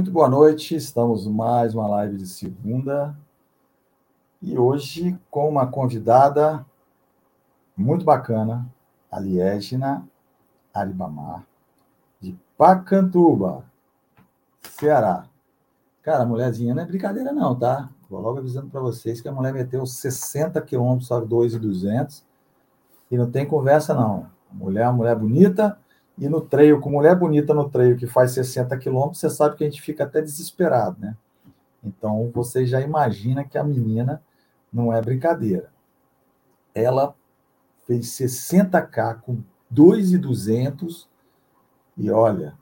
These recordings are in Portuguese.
Muito boa noite, estamos mais uma live de segunda e hoje com uma convidada muito bacana, a Liégina Aribamar, de Pacantuba, Ceará. Cara, mulherzinha não é brincadeira não, tá? Vou logo avisando para vocês que a mulher meteu 60 quilômetros, sabe, 2,200 e não tem conversa não. Mulher é mulher bonita, e no treio, com mulher bonita no treio que faz 60 quilômetros, você sabe que a gente fica até desesperado, né? Então você já imagina que a menina não é brincadeira. Ela fez 60K com 2,200 e olha,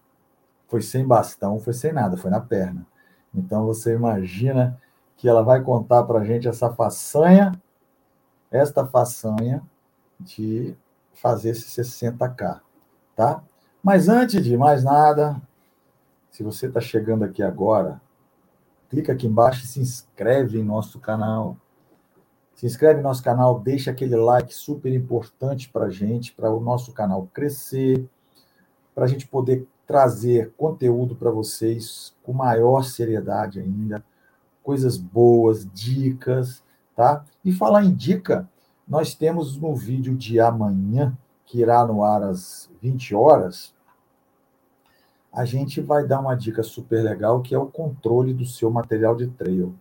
foi sem bastão, foi sem nada, foi na perna. Então você imagina que ela vai contar para a gente essa façanha, esta façanha de fazer esse 60K, tá? Mas antes de mais nada, se você está chegando aqui agora, clica aqui embaixo e se inscreve em nosso canal. Se inscreve no nosso canal, deixa aquele like super importante para a gente, para o nosso canal crescer, para a gente poder trazer conteúdo para vocês com maior seriedade ainda, coisas boas, dicas, tá? E falar em dica, nós temos no vídeo de amanhã, que irá no ar às 20 horas, a gente vai dar uma dica super legal que é o controle do seu material de trail.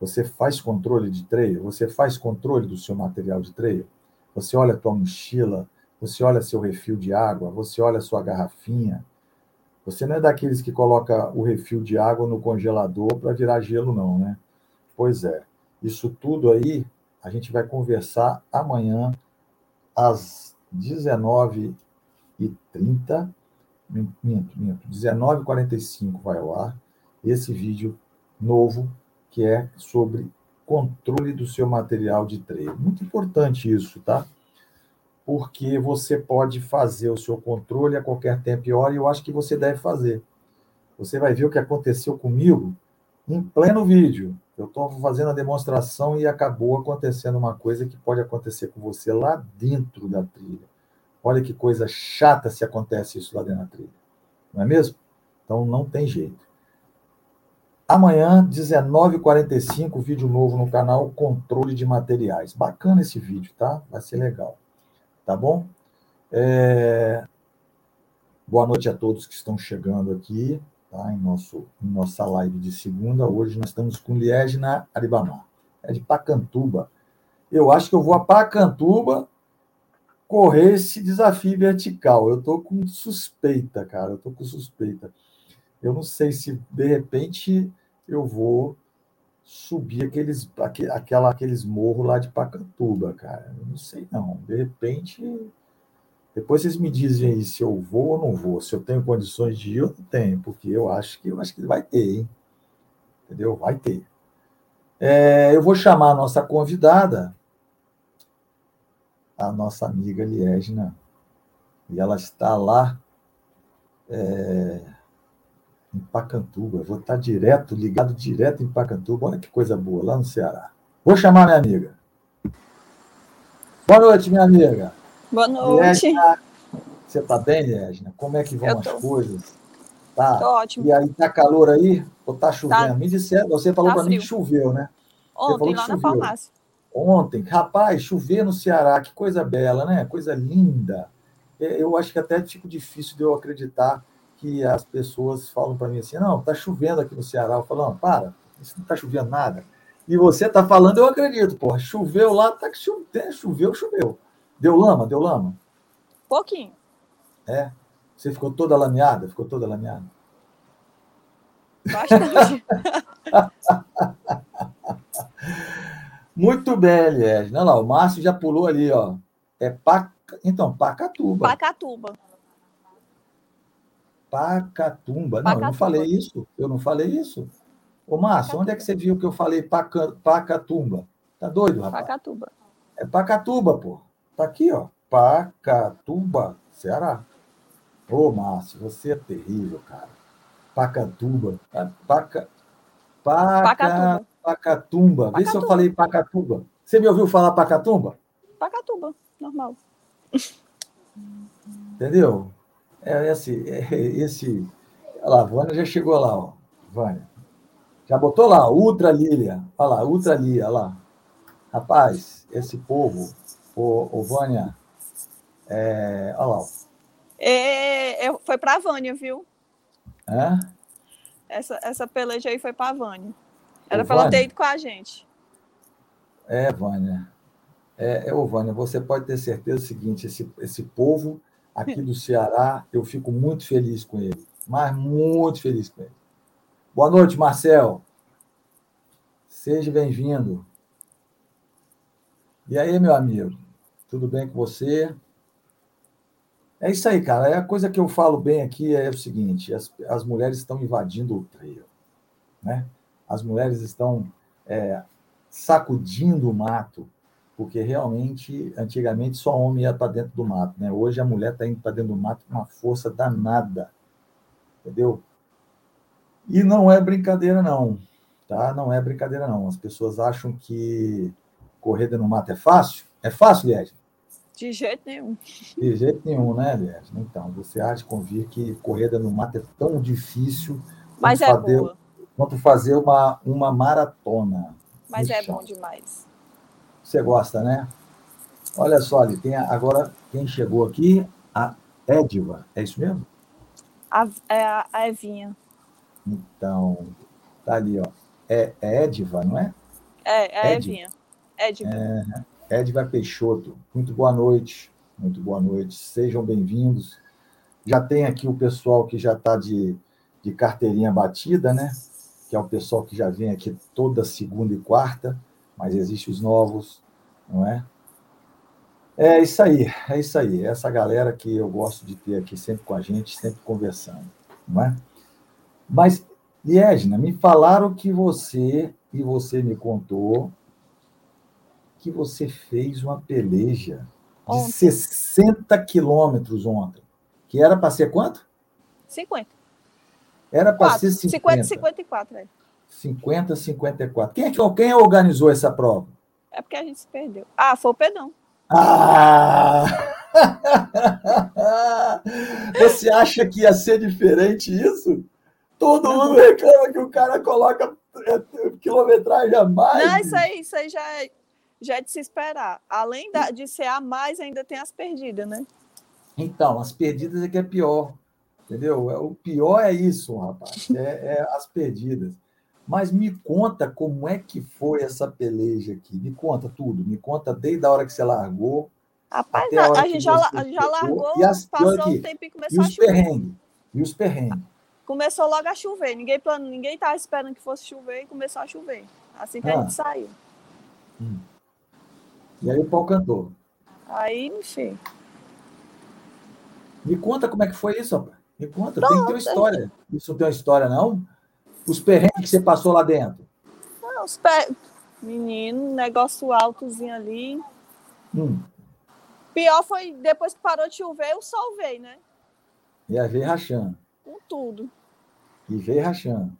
Você faz controle de trail? Você faz controle do seu material de trail? Você olha a tua mochila, você olha seu refil de água, você olha sua garrafinha. Você não é daqueles que coloca o refil de água no congelador para virar gelo, não, né? Pois é. Isso tudo aí a gente vai conversar amanhã às 19h30. Minto, minto. 19h45 vai ao ar esse vídeo novo que é sobre controle do seu material de treino. Muito importante isso, tá? Porque você pode fazer o seu controle a qualquer tempo e hora e eu acho que você deve fazer. Você vai ver o que aconteceu comigo em pleno vídeo. Eu estou fazendo a demonstração e acabou acontecendo uma coisa que pode acontecer com você lá dentro da trilha. Olha que coisa chata se acontece isso lá dentro da trilha. Não é mesmo? Então não tem jeito. Amanhã, 19h45, vídeo novo no canal Controle de Materiais. Bacana esse vídeo, tá? Vai ser legal. Tá bom? É... Boa noite a todos que estão chegando aqui tá? em, nosso, em nossa live de segunda. Hoje nós estamos com Liegna Aribamar. É de Pacantuba. Eu acho que eu vou a Pacantuba correr esse desafio vertical. Eu estou com suspeita, cara. Eu estou com suspeita. Eu não sei se de repente eu vou subir aqueles, aquela, aqueles morros lá de Pacatuba, cara. Eu não sei não. De repente depois vocês me dizem aí se eu vou ou não vou, se eu tenho condições de ir ou não tenho, porque eu acho que eu acho que vai ter, hein? Entendeu? Vai ter. É, eu vou chamar a nossa convidada, a nossa amiga Liegna, e ela está lá é, em Pacantuba. vou estar direto, ligado direto em Pacantuba. Olha que coisa boa, lá no Ceará. Vou chamar minha amiga. Boa noite, minha amiga. Boa noite. você está bem, Edna? Como é que vão as coisas? Tá. Tô ótimo. E aí, tá calor aí? Ou tá chovendo? Tá. Me disseram, você falou tá para mim que choveu, né? Ontem, lá na farmácia. Ontem, rapaz, chover no Ceará, que coisa bela, né? Coisa linda. É, eu acho que até fico difícil de eu acreditar que as pessoas falam para mim assim: não, tá chovendo aqui no Ceará. Eu falo, não, para, isso não tá chovendo nada. E você tá falando, eu acredito, porra. Choveu lá, tá que choveu, choveu, choveu. Deu lama? Deu lama? Pouquinho. É? Você ficou toda lameada? Ficou toda lameada? Bastante. Muito bem, Eliege. Não, não, o Márcio já pulou ali, ó. É Pac... Então, Pacatuba. Pacatuba. Pacatumba. Não, eu não falei isso. Eu não falei isso. Ô, Márcio, Pacatuba. onde é que você viu que eu falei Paca... Pacatumba? Tá doido, rapaz? Pacatuba. É Pacatuba, pô. Tá aqui, ó. Pacatuba, Ceará. Ô, Márcio, você é terrível, cara. Pacatuba. É, Paca... Paca... Pacatuba. Pacatumba. Vê se eu falei Pacatuba. Você me ouviu falar Pacatumba? Pacatuba, normal. Entendeu? É esse, é esse. Olha lá, a Vânia já chegou lá, ó. Vânia. Já botou lá, Ultra Lília. Olha lá, Ultra Lília, olha lá. Rapaz, esse povo, ô, ô Vânia, é, olha lá. É, é, foi para a Vânia, viu? É? Essa, essa peleja aí foi para a Vânia. Era para ela ter ido com a gente. É, Vânia. É, é, ô, Vânia, você pode ter certeza do seguinte: esse, esse povo aqui do Ceará, eu fico muito feliz com ele. Mas muito feliz com ele. Boa noite, Marcel. Seja bem-vindo. E aí, meu amigo? Tudo bem com você? É isso aí, cara. É a coisa que eu falo bem aqui é o seguinte: as, as mulheres estão invadindo o trail, né? As mulheres estão é, sacudindo o mato, porque realmente, antigamente, só homem ia para dentro do mato, né? Hoje a mulher está indo para dentro do mato com uma força danada, entendeu? E não é brincadeira, não, tá? Não é brincadeira, não. As pessoas acham que correr dentro do mato é fácil. É fácil, Liege? De jeito nenhum. De jeito nenhum, né, Liege? Então, você acha de convir que correr dentro do mato é tão difícil Mas é fazer, boa. quanto fazer uma, uma maratona. Mas é chão. bom demais. Você gosta, né? Olha só, ali, tem agora quem chegou aqui, a Ediva. É isso mesmo? A, é a, a Evinha. Então, tá ali, ó. É, é Ediva, não é? É, é a Evinha. Ediva. É, Ediva Peixoto. Muito boa noite. Muito boa noite. Sejam bem-vindos. Já tem aqui o pessoal que já está de, de carteirinha batida, né? Que é o pessoal que já vem aqui toda segunda e quarta, mas existem os novos, não é? É isso aí, é isso aí. Essa galera que eu gosto de ter aqui sempre com a gente, sempre conversando, não é? Mas, Liegna, me falaram que você, e você me contou, que você fez uma peleja de ontem. 60 quilômetros ontem. Que era para ser quanto? 50. Era para ser 50. 50, 54, é. 50, 54. Quem, é que, quem organizou essa prova? É porque a gente se perdeu. Ah, foi o Pedão. Ah! Você acha que ia ser diferente isso? Todo mundo reclama que o cara coloca é, quilometragem a mais. Não, isso aí, isso aí já, é, já é de se esperar. Além da, de ser a mais, ainda tem as perdidas, né? Então, as perdidas é que é pior. Entendeu? É, o pior é isso, rapaz. É, é as perdidas. Mas me conta como é que foi essa peleja aqui. Me conta tudo. Me conta desde a hora que você largou. Rapaz, a, a, gente já, já largou, e as, passou aqui, um tempo e começou e a chover. E os perrengues começou logo a chover. Ninguém plano, ninguém estava esperando que fosse chover e começou a chover. Assim que ah. a gente saiu. Hum. E aí o pau cantou. Aí, enfim. Me conta como é que foi isso, rapaz. Me conta, tem que ter uma história. Isso não tem uma história, não? Os perrengues que você passou lá dentro. Não, os per... Menino, negócio altozinho ali. Hum. Pior foi depois que parou de chover, o sol veio, né? E aí veio rachando. Com tudo. E veio rachando.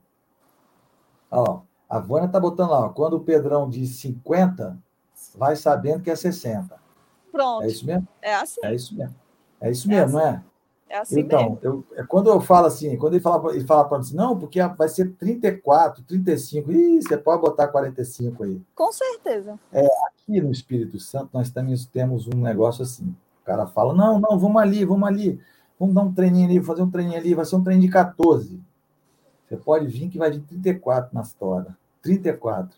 Ó, a Vânia tá botando lá, ó, quando o Pedrão diz 50, vai sabendo que é 60. Pronto. É isso mesmo? É assim. É isso mesmo. É isso mesmo, é assim. não é? É assim então, mesmo. Eu, é quando eu falo assim, quando ele fala, ele fala para mim assim, não, porque vai ser 34, 35, ih, você pode botar 45 aí. Com certeza. É, aqui no Espírito Santo nós também temos um negócio assim. O cara fala, não, não, vamos ali, vamos ali. Vamos dar um treininho ali, fazer um treininho ali, vai ser um treino de 14. Você pode vir que vai de 34 na história. 34.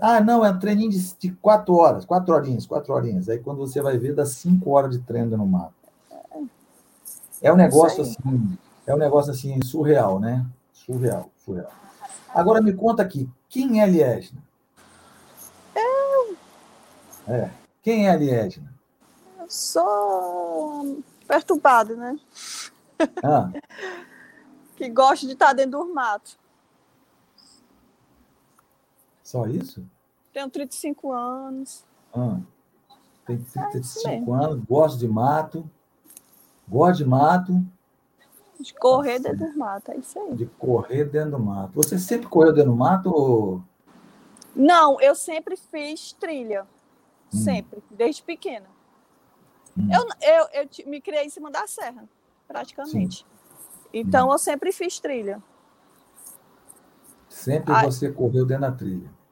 Ah, não, é um treininho de, de 4 horas, 4 horinhas, 4 horinhas. Aí quando você vai ver, dá 5 horas de treino no mato. É um negócio assim, é um negócio assim surreal, né? Surreal, surreal. Agora me conta aqui, quem é a Liesna? Eu. É. Quem é a Liesna? Eu sou perturbado, né? Ah. que gosta de estar dentro do mato. Só isso? Tenho 35 anos. Ah. Tem 35 é anos, gosto de mato. Gosto de mato. De correr dentro do mato, é isso aí. De correr dentro do mato. Você sempre correu dentro do mato? Ou... Não, eu sempre fiz trilha. Hum. Sempre, desde pequena. Hum. Eu, eu, eu me criei em cima da serra, praticamente. Sim. Então, eu sempre fiz trilha. Sempre Ai. você correu dentro da trilha.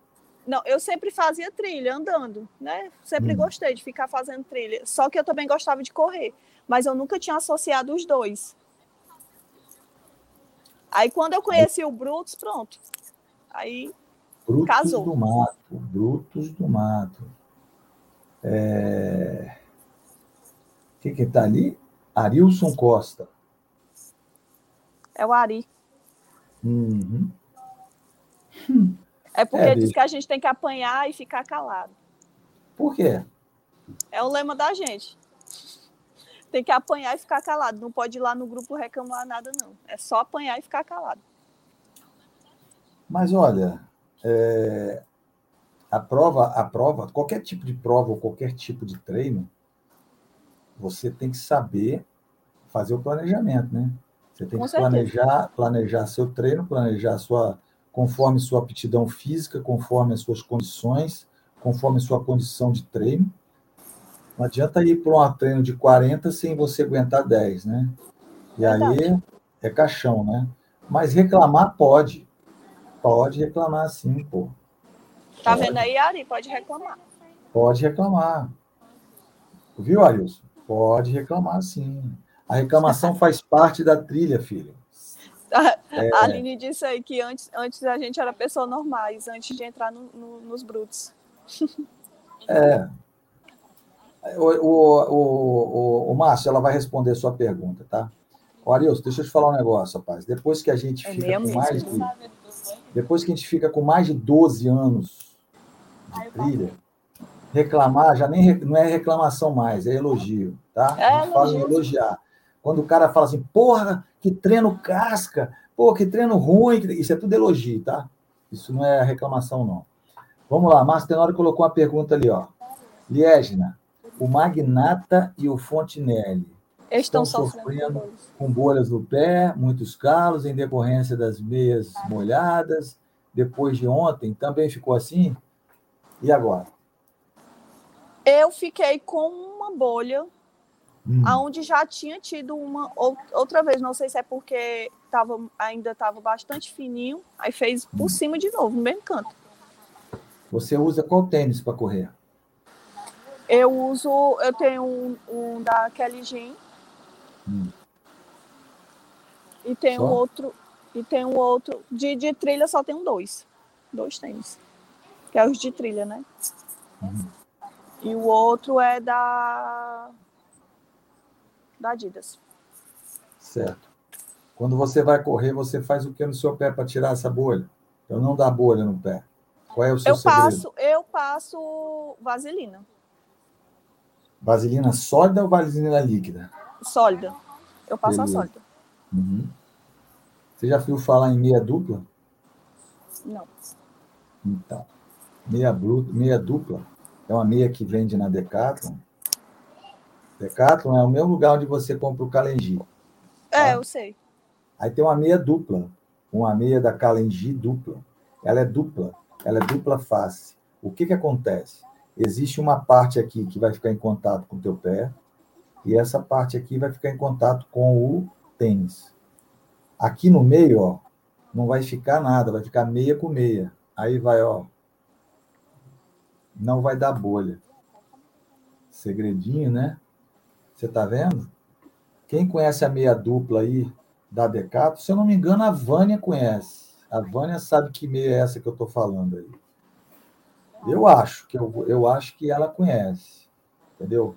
Não, eu sempre fazia trilha andando, né? Sempre Hum. gostei de ficar fazendo trilha. Só que eu também gostava de correr, mas eu nunca tinha associado os dois. Aí quando eu conheci o Brutus, pronto. Aí Brutos Casou. do Mato. Brutos do Mato. É... Quem que está ali? Arilson Costa. é o Ari. Uhum. É porque É, diz que a gente tem que apanhar e ficar calado. Por quê? É o lema da gente. Tem que apanhar e ficar calado. Não pode ir lá no grupo reclamar nada, não. É só apanhar e ficar calado. Mas olha, é, a prova, a prova, qualquer tipo de prova ou qualquer tipo de treino, você tem que saber fazer o planejamento, né? Você tem Com que certeza. planejar, planejar seu treino, planejar sua, conforme sua aptidão física, conforme as suas condições, conforme sua condição de treino. Não adianta ir para um treino de 40 sem você aguentar 10, né? E aí é caixão, né? Mas reclamar pode. Pode reclamar sim, pô. Tá Pode. vendo aí, Ari? Pode reclamar. Pode reclamar. Viu, Arilson? Pode reclamar sim. A reclamação faz parte da trilha, filho. É. A Aline disse aí que antes, antes a gente era pessoa normais, antes de entrar no- no- nos brutos. É. O, o, o, o, o Márcio, ela vai responder a sua pergunta, tá? Ô, Arilson, deixa eu te falar um negócio, rapaz. Depois que a gente É fica com mais de, depois que a gente fica com mais de 12 anos de trilha, reclamar já nem não é reclamação mais, é elogio, tá? É a gente fala em elogio. elogiar. Quando o cara fala assim, porra, que treino casca, pô, que treino ruim, isso é tudo elogio, tá? Isso não é reclamação, não. Vamos lá, Márcio Tenório colocou uma pergunta ali, ó. Liégina, o Magnata e o Fontinelli Eles estão Estão sofrendo. com bolhas no pé, muitos calos em decorrência das meias molhadas. Depois de ontem, também ficou assim? E agora? Eu fiquei com uma bolha Hum, aonde já tinha tido uma ou- outra vez, não sei se é porque tava, ainda estava bastante fininho, aí fez por Hum. cima de novo, no mesmo canto. Você usa qual tênis para correr? Eu uso, eu tenho um, um da Kelly Jean Hum. e tem um Só? outro e tem um outro de, de trilha só tem dois, dois tênis, que é os de trilha, né? Uhum. E o outro é da da Adidas. Certo. Quando você vai correr, você faz o que no seu pé para tirar essa bolha? Para não dar bolha no pé. Qual é o seu Eu segredo? passo, eu passo vaselina Vaselina sólida ou vaselina líquida? sólida. Eu passo Beleza. a sólida. Uhum. Você já viu falar em meia dupla? Não. Então, meia, meia dupla é uma meia que vende na Decathlon. Decathlon é o mesmo lugar onde você compra o Kalenji. É, Ah. eu sei. Aí tem uma meia dupla, uma meia da Kalenji dupla. Ela é dupla, ela é dupla face. O que que acontece? Existe uma parte aqui que vai ficar em contato com o teu pé e essa parte aqui vai ficar em contato com o tênis. Aqui no meio, ó, não vai ficar nada, vai ficar meia com meia. Aí vai, ó, não vai dar bolha. Segredinho, né? Você tá vendo? Quem conhece a meia dupla aí da Decato, se eu não me engano, a Vânia conhece. A Vânia sabe que meia é essa que eu tô falando aí. Eu acho que eu, eu acho que ela conhece, entendeu?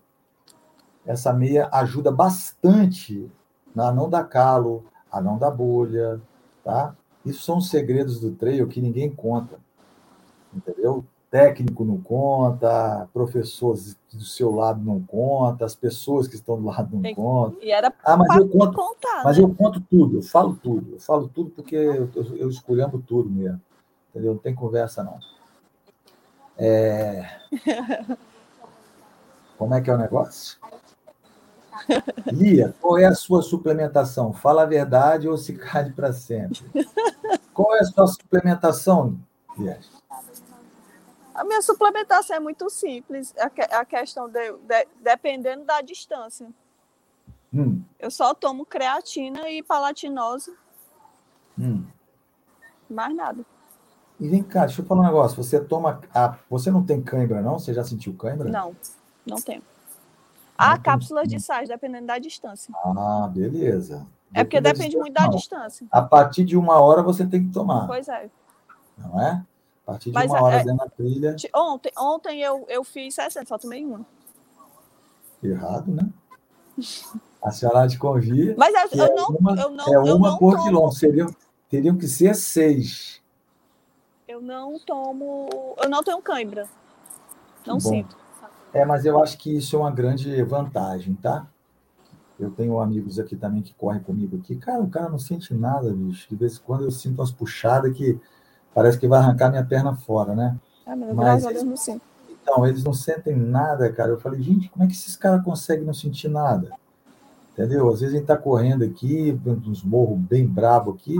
Essa meia ajuda bastante a não dar calo, a não dar bolha, tá? Isso são os segredos do trail que ninguém conta, entendeu? Técnico não conta, professor do seu lado não conta, as pessoas que estão do lado não Tem- contam. E era Ah, mas eu conto, contar, mas né? eu conto tudo, eu falo tudo, eu falo tudo porque eu, eu, eu escolhendo tudo mesmo, entendeu? Não tem conversa não. É... Como é que é o negócio? Lia, qual é a sua suplementação? Fala a verdade ou se cade para sempre. Qual é a sua suplementação, Lia? A minha suplementação é muito simples. A, que- a questão de, de- dependendo da distância. Hum, Eu só tomo creatina e palatinose, hum. mais nada. E vem cá, deixa eu falar um negócio. Você toma. A... Você não tem cãibra, não? Você já sentiu cãibra? Não, não tenho. Há tem- cápsulas de sais, dependendo da distância. Ah, beleza. É porque depende muito da não. distância. A partir de uma hora você tem que tomar, Pois é. não é? A partir de Mas uma é- hora é- dentro da trilha, Ontem, ontem eu, eu fiz 60, só tomei uma. errado, né? A senhora te convia. Mas eu, eu é não, uma, eu não, é eu uma não por tomo, quilômetro. Seriam, teriam que ser seis. eu não tomo, eu não tenho cãibra. Não bom. sinto. É, mas eu acho que isso é uma grande vantagem, tá? Eu tenho amigos aqui também que correm comigo aqui. Cara, o cara não sente nada, bicho. De vez em quando eu sinto umas puxadas que parece que vai arrancar minha perna fora, né? Ah, mas, Deus não. Então, eles não sentem nada, cara. Eu falei, gente, como é que esses caras conseguem não sentir nada? Entendeu? Às vezes a gente tá correndo aqui, uns morros bem brabo aqui,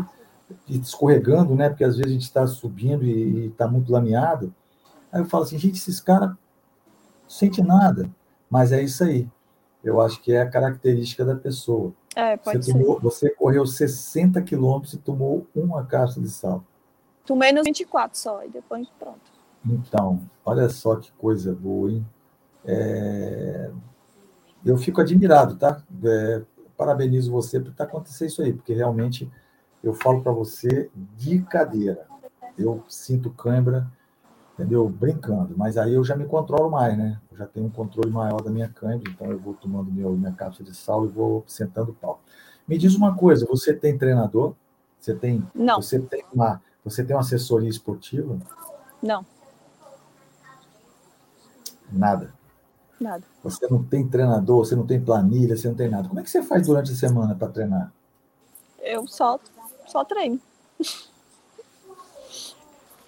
e escorregando, né? Porque às vezes a gente está subindo e, está muito lameado. Aí eu falo assim, gente, esses caras não sentem nada. Mas é isso aí. Eu acho que é a característica da pessoa. É, Você, pode ser. tomou- você correu 60 quilômetros e tomou uma caixa de sal. Tomei nos 24 só, e depois pronto. Então, olha só que coisa boa, hein? É, Eu fico admirado, tá? É, Parabenizo você por estar acontecendo isso aí, porque realmente eu falo para você de cadeira. Eu sinto cãibra, entendeu? Brincando, mas aí eu já me controlo mais, né? Eu já tenho um controle maior da minha cãibra, então eu vou tomando meu, minha cápsula de sal e vou sentando o pau. Me diz uma coisa, você tem treinador? Você tem, Não, você tem uma, você tem uma assessoria esportiva? não, Nada. nada. Você não tem treinador, você não tem planilha, você não tem nada. Como é que você faz durante a semana para treinar? Eu só, só treino.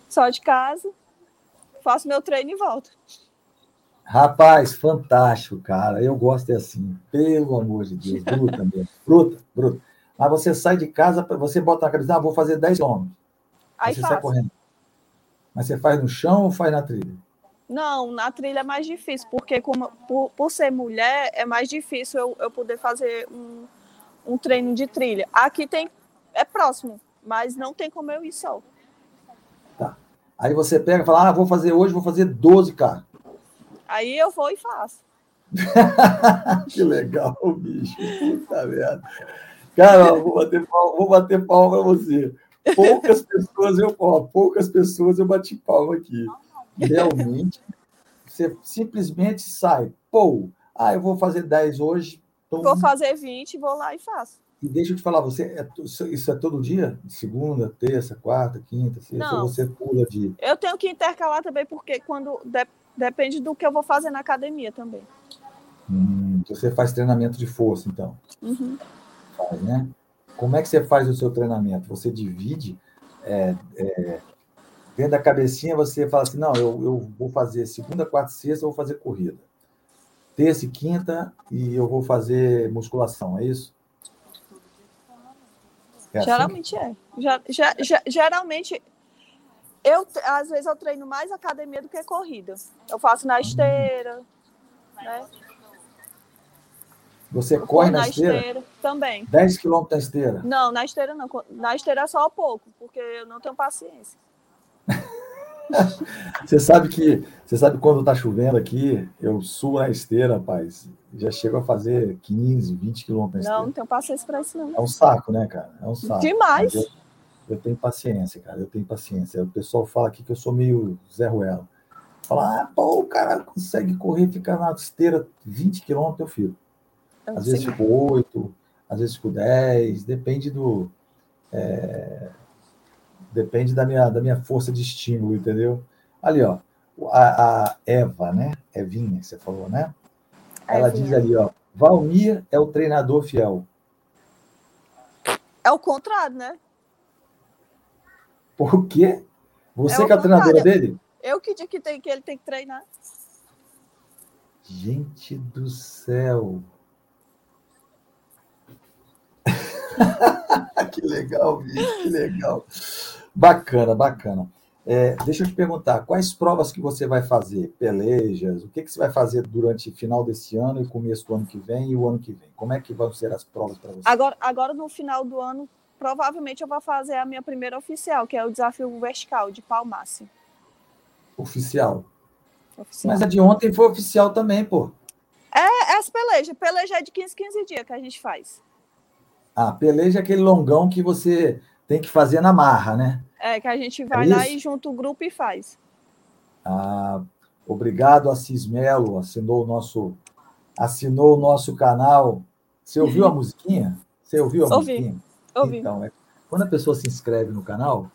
Só de casa, faço meu treino e volto. Rapaz, fantástico, cara. Eu gosto é assim. Pelo amor de Deus, bruta mesmo. Bruta, bruta. Mas você sai de casa, você bota na cabeça, ah, vou fazer 10 quilômetros. Aí você sai correndo. Mas você faz no chão ou faz na trilha? Não, na trilha é mais difícil, porque como, por, por ser mulher, é mais difícil eu, eu poder fazer um, um treino de trilha. Aqui tem, é próximo, mas não tem como eu ir só. Aí você pega e fala, ah, vou fazer hoje, vou fazer 12K. Aí eu vou e faço. que legal, bicho. Puta merda. Cara, vou bater palma, vou bater palma pra você. Poucas pessoas eu, ó, poucas pessoas eu bati palma aqui. Realmente, você simplesmente sai, pô, ah, eu vou fazer 10 hoje, então, Vou fazer 20, vou lá e faço. e deixa eu te falar, você é, isso- isso é todo dia? Segunda, terça, quarta, quinta, sexta, Não. ou você pula de. Eu tenho que intercalar também, porque quando de- depende do que eu vou fazer na academia também. Hum, você faz treinamento de força, então. Uhum. faz, né? Como é que você faz o seu treinamento? Você divide é, é, dentro da cabecinha, você fala assim, não, eu, eu vou fazer segunda, quarta sexta, eu vou fazer corrida. Terça e quinta, e eu vou fazer musculação, é isso? É assim? Geralmente é. Já, já- já- geralmente, eu, às vezes eu treino mais academia do que corrida. Eu faço na esteira, né? Você Eu corre corro na esteira? também. 10 quilômetros na esteira. Não, na esteira não. Na esteira é só pouco, porque eu não tenho paciência. Você sabe que, você sabe quando tá chovendo aqui, eu subo na esteira, rapaz, já chego a fazer 15, 20 quilômetros na Não, não tenho paciência para isso, não. É um saco, né, cara? É um saco. Demais. Eu, eu tenho paciência, cara. Eu tenho paciência. O pessoal fala aqui que eu sou meio Zé Ruela. Fala, ah, pô, o cara consegue correr, ficar na esteira 20 quilômetros, eu fico. Eu Às vezes fico 8, às vezes fico 10, depende do. é, depende da minha, da minha força de estímulo, entendeu? Ali, ó, a, a Eva, né? Evinha, que você falou, né? Ela Evinha. diz ali, ó, Valmir é o treinador fiel. É o contrário, né? Por quê? Você É que é a treinadora dele? Eu que digo que, tem, que ele tem que treinar. Gente do céu! que legal, bicho, que legal. Bacana, bacana. É, deixa eu te perguntar, quais provas que você vai fazer? Pelejas? O que, que você vai fazer durante o final desse ano e começo do ano que vem e o ano que vem? Como é que vão ser as provas para você? Agora, agora, no final do ano, provavelmente eu vou fazer a minha primeira oficial, que é o desafio vertical de Palmace. Oficial. oficial. Mas a de ontem foi oficial também, pô. É, é as pelejas. Peleja é de 15, 15 dias que a gente faz. Ah, peleja é aquele longão que você tem que fazer na marra, né? É, que a gente vai é lá e junta o grupo e faz. Ah, obrigado, Assis Melo, assinou o nosso, assinou o nosso canal. Você ouviu a musiquinha? Você ouviu a Ouvi. musiquinha? Ouvi. Então, é, quando a pessoa se inscreve no canal,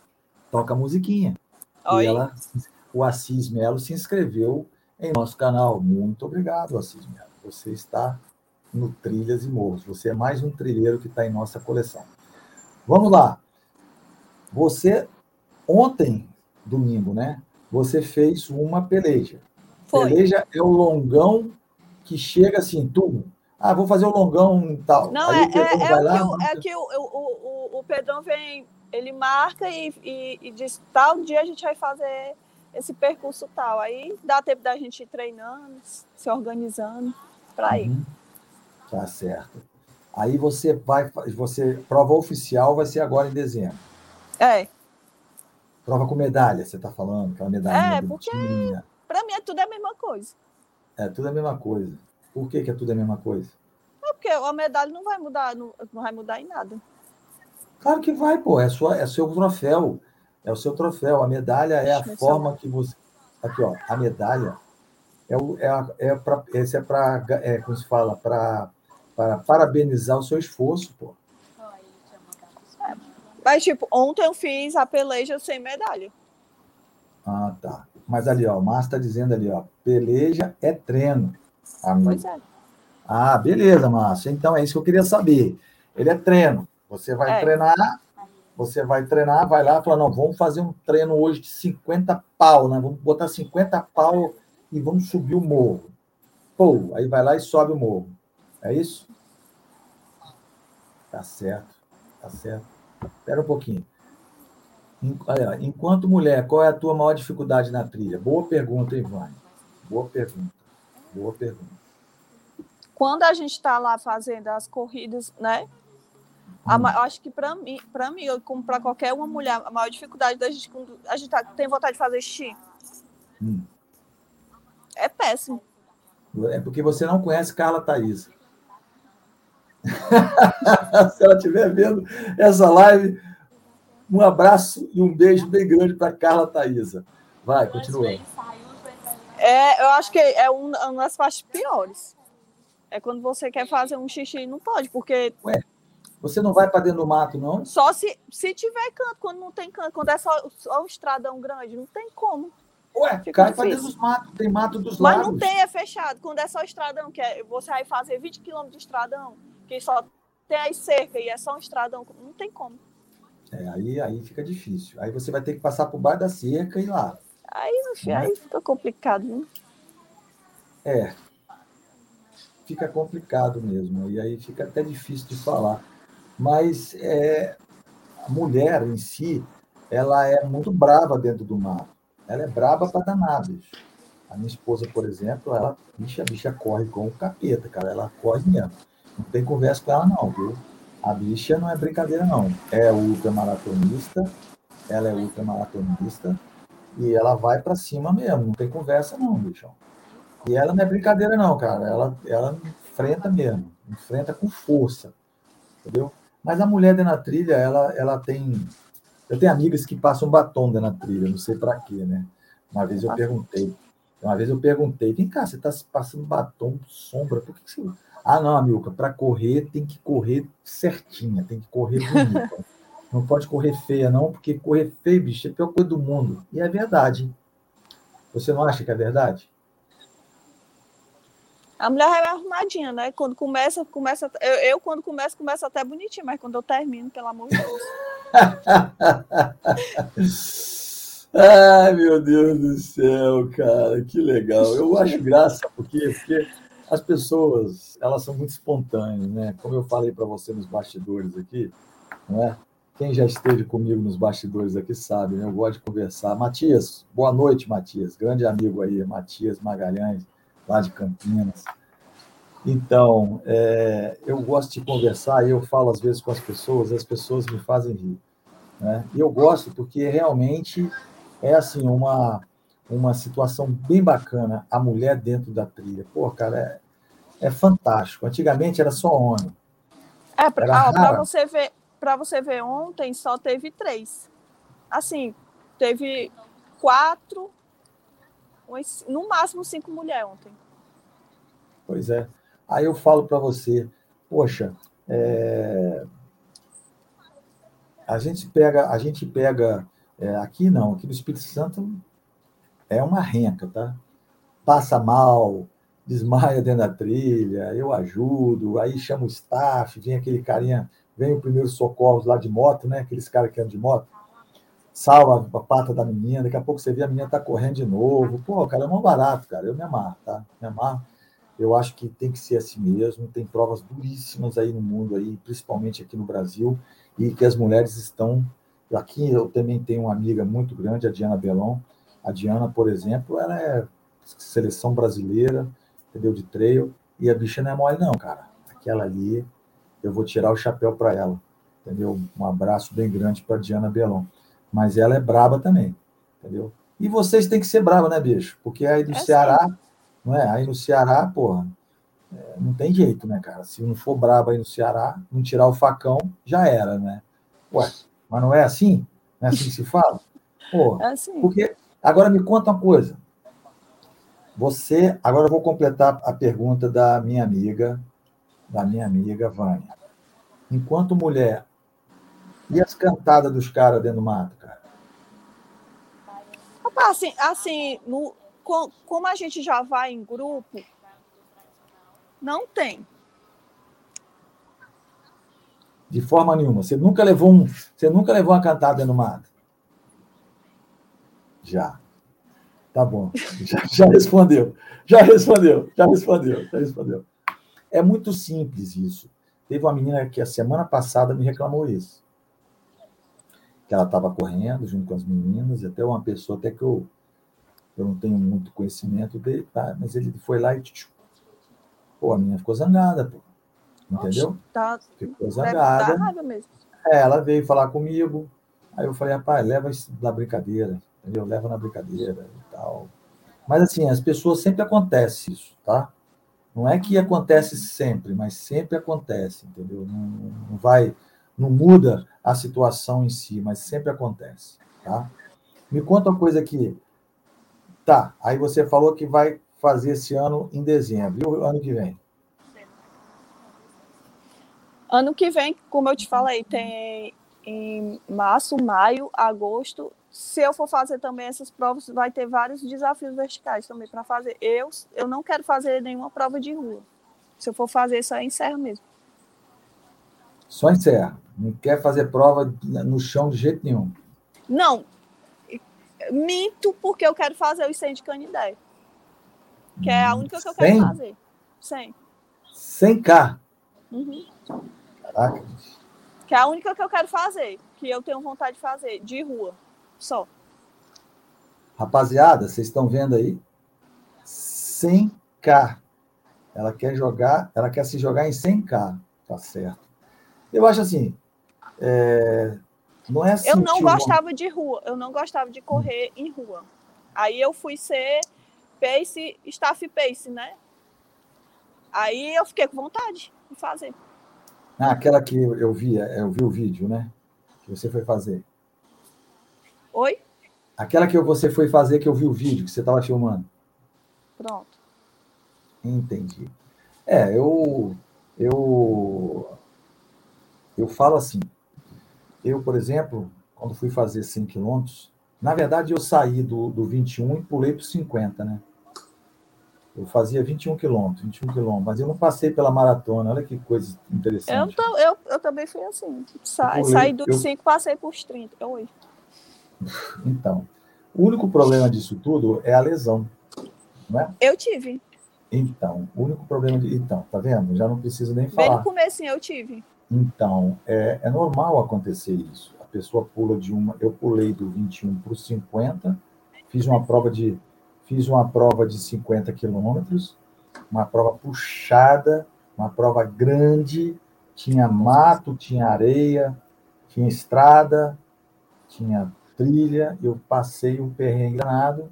toca a musiquinha. Oi. E ela, o Assis Melo se inscreveu em nosso canal. Muito obrigado, Assis Melo. Você está no Trilhas e Morros. Você é mais um trilheiro que está em nossa coleção. Vamos lá. Você, ontem, domingo, né? Você fez uma peleja. Foi. Peleja é o longão que chega assim, tu. Ah, vou fazer o longão e tal. Não, Aí é, é, é, lá, que, é que o, o, o, o Pedrão vem, ele marca e, e, e diz, tal dia a gente vai fazer esse percurso tal. Aí dá tempo da gente ir treinando, se organizando para ir. Uhum. Tá certo. Aí você vai, você prova oficial vai ser agora em dezembro. É. Prova com medalha, você está falando, aquela medalha. É, porque para mim é tudo a mesma coisa. É tudo a mesma coisa. Por que, que é tudo a mesma coisa? É porque a medalha não vai mudar, não, não vai mudar em nada. Claro que vai, pô. É, sua, é seu troféu. É o seu troféu. A medalha é a forma que você. Aqui, ó. A medalha é, o, é, é para. Esse é para. É, como se fala? Para para parabenizar o seu esforço, pô. Mas, tipo, ontem eu fiz a peleja sem medalha. Ah, tá. Mas ali, ó, o Márcio está dizendo ali, ó, peleja é treino. Amigo. Pois é. Ah, beleza, Márcio. Então é isso que eu queria saber. Ele é treino. Você vai é. treinar, você vai treinar, vai lá e fala, não, vamos fazer um treino hoje de 50 pau, né? Vamos botar 50 pau e vamos subir o morro. Pô, aí vai lá e sobe o morro. É isso? Tá certo, tá certo. Espera um pouquinho. Enquanto mulher, qual é a tua maior dificuldade na trilha? Boa pergunta, Ivane. Boa pergunta. Boa pergunta. Quando a gente está lá fazendo as corridas, né? A, hum. acho que para mim, para mim, como para qualquer uma mulher, a maior dificuldade da gente quando a gente tá, tem vontade de fazer xixi hum. é péssimo. É porque você não conhece Carla Thaís. Se ela estiver vendo essa live, um abraço e um beijo bem grande para Carla Thaisa. Vai, continua. É, eu acho que é uma das partes piores. É quando você quer fazer um xixi e não pode, porque. Ué, você não vai para dentro do mato, não? Só se, se tiver canto, quando não tem canto, quando é só, só um estradão grande, não tem como. Ué, Fica cai para dentro dos matos, tem mato dos Mas lagos. Mas não tem, é fechado. Quando é só estradão, que é, você vai fazer 20 quilômetros de estradão, que só tem as cerca e é só um estradão, não tem como. É, aí, aí fica difícil. Aí você vai ter que passar por baixo da cerca e ir lá. Aí, no fim, aí fica complicado, né? É. Fica complicado mesmo. E aí fica até difícil de falar. Mas é, a mulher em si, ela é muito brava dentro do mar. Ela é braba para bicho. A minha esposa, por exemplo, ela, bicha, bicha corre com o capeta, cara. Ela corre mesmo. Não tem conversa com ela, não, viu? A bicha não é brincadeira, não. É ultramaratonista, ela é ultramaratonista e ela vai para cima mesmo. Não tem conversa, não, bichão. E ela não é brincadeira, não, cara. Ela, ela enfrenta mesmo. Enfrenta com força. Entendeu? Mas a mulher dentro da trilha, ela, ela tem. Eu tenho amigas que passam batom dentro da trilha, não sei para quê, né? Uma vez eu perguntei. Uma vez eu perguntei, vem cá, você está passando batom, sombra, por que, que você ah, não, Amilca, para correr tem que correr certinha, tem que correr bonita. não pode correr feia, não, porque correr feio, bicho, é a pior coisa do mundo. E é verdade. Você não acha que é verdade? A mulher é arrumadinha, né? Quando começa, começa. Eu, eu, quando começo, começo até bonitinho, mas quando eu termino, pelo amor de Deus. Ai, meu Deus do céu, cara, que legal. Eu acho graça, porque, porque as pessoas, elas são muito espontâneas, né? Como eu falei para você nos bastidores aqui, não é? Quem já esteve comigo nos bastidores aqui sabe, né? Eu gosto de conversar. Matias, boa noite, Matias. Grande amigo aí, Matias Magalhães, lá de Campinas. Então, é, eu gosto de conversar e eu falo às vezes com as pessoas, as pessoas me fazem rir. Né? E eu gosto porque realmente é assim uma uma situação bem bacana a mulher dentro da trilha. Pô, cara, é, fantástico. Antigamente era só homem. É, para você ver, para você ver ontem só teve três. Assim, teve quatro, no máximo cinco mulheres ontem. Pois é. Aí eu falo para você, poxa, é... a gente pega, a gente pega é, aqui não, aqui no Espírito Santo é uma renca, tá? Passa mal, desmaia dentro da trilha, eu ajudo, aí chama o staff, vem aquele carinha, vem o primeiro socorros lá de moto, né? Aqueles caras que andam de moto, salva a pata da menina, daqui a pouco você vê a menina tá correndo de novo. Pô, cara, é mó barato, cara. Eu me amarro, tá? Me amarro. Eu acho que tem que ser assim mesmo. Tem provas duríssimas aí no mundo, aí, principalmente aqui no Brasil, e que as mulheres estão. Aqui eu também tenho uma amiga muito grande, a Diana Belon, a Diana, por exemplo, ela é seleção brasileira, entendeu? De trail, e a bicha não é mole, não, cara. Aquela ali, eu vou tirar o chapéu para ela, entendeu? Um abraço bem grande para Diana Belon. Mas ela é braba também, entendeu? E vocês têm que ser brava, né, bicho? Porque aí do é Ceará, sim. não é? Aí no Ceará, porra, é, não tem jeito, né, cara? Se não for braba aí no Ceará, não tirar o facão, já era, né? Ué, mas não é assim? Não é assim que se fala? Pô, é assim. porque Agora me conta uma coisa. Você, agora eu vou completar a pergunta da minha amiga, da minha amiga Vânia. Enquanto mulher, e as cantadas dos caras dentro do mato, cara? Assim, assim no, como a gente já vai em grupo, não tem. De forma nenhuma. Você nunca levou um, você nunca levou uma cantada dentro do mato? Já. Tá bom. Já, já, respondeu. Já respondeu. Já respondeu. Já respondeu. É muito simples isso. Teve uma menina que a semana passada me reclamou isso. Que ela estava correndo junto com as meninas, e até uma pessoa até que eu, eu não tenho muito conhecimento dele, tá? mas ele foi lá e pô, a menina ficou zangada, pô. Entendeu? Tá, ficou zangada. É, ela veio falar comigo. Aí eu falei, rapaz, leva isso da brincadeira entendeu? Leva na brincadeira tal. Mas, assim, as pessoas sempre acontece isso, tá? Não é que acontece sempre, mas sempre acontece, entendeu? Não, não vai, não muda a situação em si, mas sempre acontece, tá? Me conta uma coisa aqui. Tá, aí você falou que vai fazer esse ano em dezembro. E o ano que vem? Ano que vem, como eu te falei, tem em março, maio, agosto se eu for fazer também essas provas, vai ter vários desafios verticais também para fazer. Eu, eu não quero fazer nenhuma prova de rua. Se eu for fazer, só em serra mesmo. Só em serra. Não quer fazer prova no chão de jeito nenhum. Não. Minto porque eu quero fazer o 100 de Canidé. Que é a única que eu quero 100? fazer. 100. 100K? Uhum. Caraca. Que é a única que eu quero fazer. Que eu tenho vontade de fazer, de rua só. Rapaziada, vocês estão vendo aí? 100k. Ela quer jogar, ela quer se jogar em 100k, tá certo? Eu acho assim, é, não é assim. Eu não gostava de rua, eu não gostava de correr em rua. Aí eu fui ser pace, staff pace, né? Aí eu fiquei com vontade de fazer. Ah, aquela que eu vi, eu vi o vídeo, né? Que você foi fazer. Oi? Aquela que você foi fazer, que eu vi o vídeo, que você estava filmando. Pronto. Entendi. É, eu, eu, eu falo assim. Eu, por exemplo, quando fui fazer 100 quilômetros, na verdade eu saí do, do 21 e pulei para 50, né? Eu fazia 21 quilômetros, 21 quilômetros, mas eu não passei pela maratona. Olha que coisa interessante. Eu, eu, eu também fui assim. Sa, saí dos eu, 5, passei para os 30. Oi. Então, o único problema disso tudo é a lesão, não é? Eu tive. Então, o único problema de. Então, tá vendo? Já não preciso nem falar. Bem no começo eu tive. Então, é, é normal acontecer isso. A pessoa pula de uma. Eu pulei do 21 para o 50, fiz uma prova de fiz uma prova de 50 quilômetros, uma prova puxada, uma prova grande, tinha mato, tinha areia, tinha estrada, tinha trilha, eu passei um perrengue danado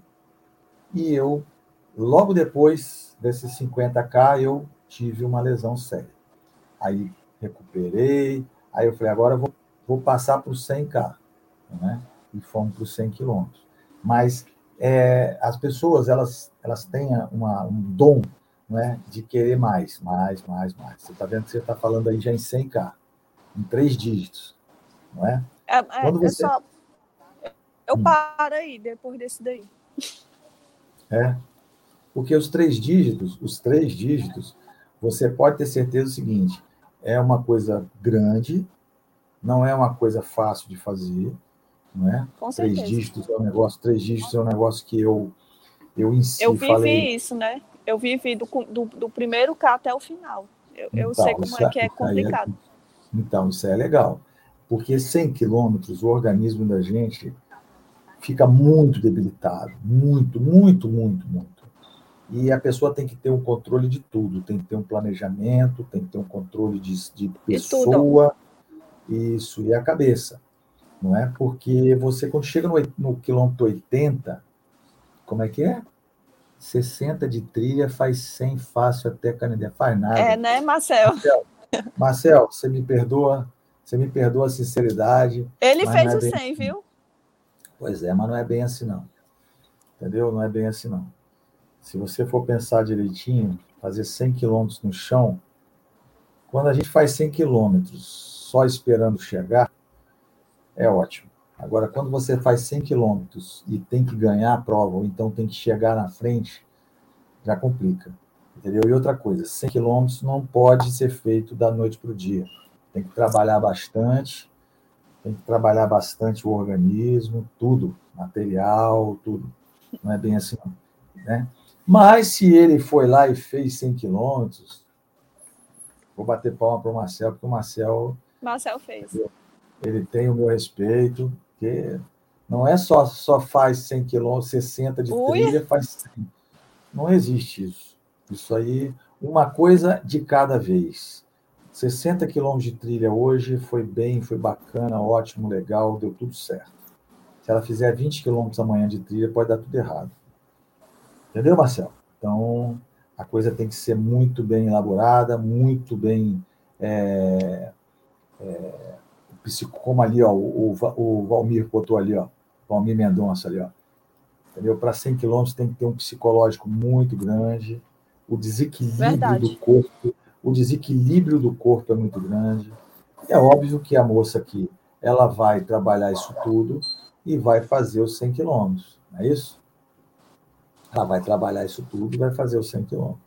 e eu, logo depois desses 50K, eu tive uma lesão séria. Aí recuperei, aí eu falei, agora eu vou, vou passar para o 100K, né? E fomos para os 100 quilômetros. Mas é, as pessoas, elas, elas têm uma, um dom né, de querer mais, mais, mais, mais. Você está vendo que você está falando aí já em 100K, em três dígitos, não é? É, é, Quando você... só... Eu hum. paro aí, depois desse daí. É, porque os três dígitos, os três dígitos, você pode ter certeza do seguinte, é uma coisa grande, não é uma coisa fácil de fazer, não é? Com três certeza. dígitos é um negócio, três dígitos é um negócio que eu eu em si Eu vivi falei... isso, né? Eu vivi do, do, do primeiro K até o final. Eu, então, eu sei como é que é, é complicado. É, então, isso é legal. Porque 100 quilômetros, o organismo da gente fica muito debilitado. Muito, muito, muito, muito. E a pessoa tem que ter um controle de tudo. Tem que ter um planejamento, tem que ter um controle de, de pessoa. Isso, e a cabeça. Não é? Porque você, quando chega no, no quilômetro 80, como é que é? 60 de trilha faz 100 fácil até Canindé. Faz nada. É, né, Marcel? Marcel, Marcel você me perdoa, você me perdoa a sinceridade. Ele fez é o 100, assim. viu? Pois é, mas não é bem assim, não. Entendeu? Não é bem assim, não. Se você for pensar direitinho, fazer 100 quilômetros no chão, quando a gente faz 100 quilômetros só esperando chegar, é ótimo. Agora, quando você faz 100 quilômetros e tem que ganhar a prova, ou então tem que chegar na frente, já complica. Entendeu? E outra coisa, 100 quilômetros não pode ser feito da noite para o dia. Tem que trabalhar bastante, tem que trabalhar bastante o organismo, tudo, material, tudo. Não é bem assim, não. Né? Mas se ele foi lá e fez 100 quilômetros, vou bater palma para o Marcel, porque o Marcel. Marcel fez. Ele tem o meu respeito, porque não é só, só faz 100 quilômetros, 60 de Ui. trilha, faz 100. Não existe isso. Isso aí, uma coisa de cada vez. 60 quilômetros de trilha hoje foi bem, foi bacana, ótimo, legal, deu tudo certo. Se ela fizer 20 quilômetros amanhã de trilha, pode dar tudo errado. Entendeu, Marcelo? Então, a coisa tem que ser muito bem elaborada, muito bem é, é, como ali, ó, o, o Valmir botou ali, ó, Valmir Mendonça ali, ó. Entendeu? Para 100 quilômetros tem que ter um psicológico muito grande, o desequilíbrio Verdade. do corpo, o desequilíbrio do corpo é muito grande. É óbvio que a moça aqui, ela vai trabalhar isso tudo e vai fazer os 100 quilômetros, não é isso? Ela vai trabalhar isso tudo e vai fazer os 100 quilômetros.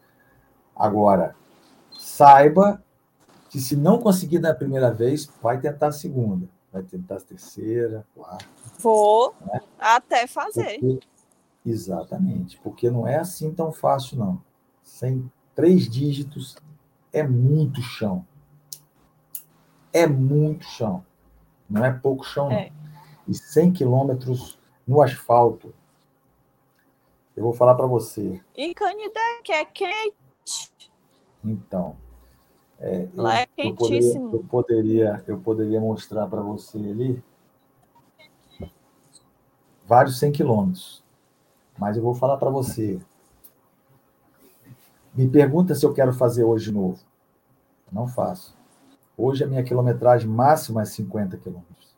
Agora, saiba que se não conseguir na primeira vez, vai tentar a segunda, vai tentar a terceira, quarta. Vou né? até fazer. Porque, exatamente, porque não é assim tão fácil, não. Sem três dígitos é muito chão. É muito chão. Não é pouco chão, não. É. E 100 quilômetros no asfalto. Eu vou falar para você. E Canidé, que é quente. Então, é, Lá é quentíssimo. Eu poderia, eu poderia, eu poderia mostrar para você ali vários 100 quilômetros. Mas eu vou falar para você. Me pergunta se eu quero fazer hoje de novo. Não faço. Hoje a minha quilometragem máxima é 50 quilômetros.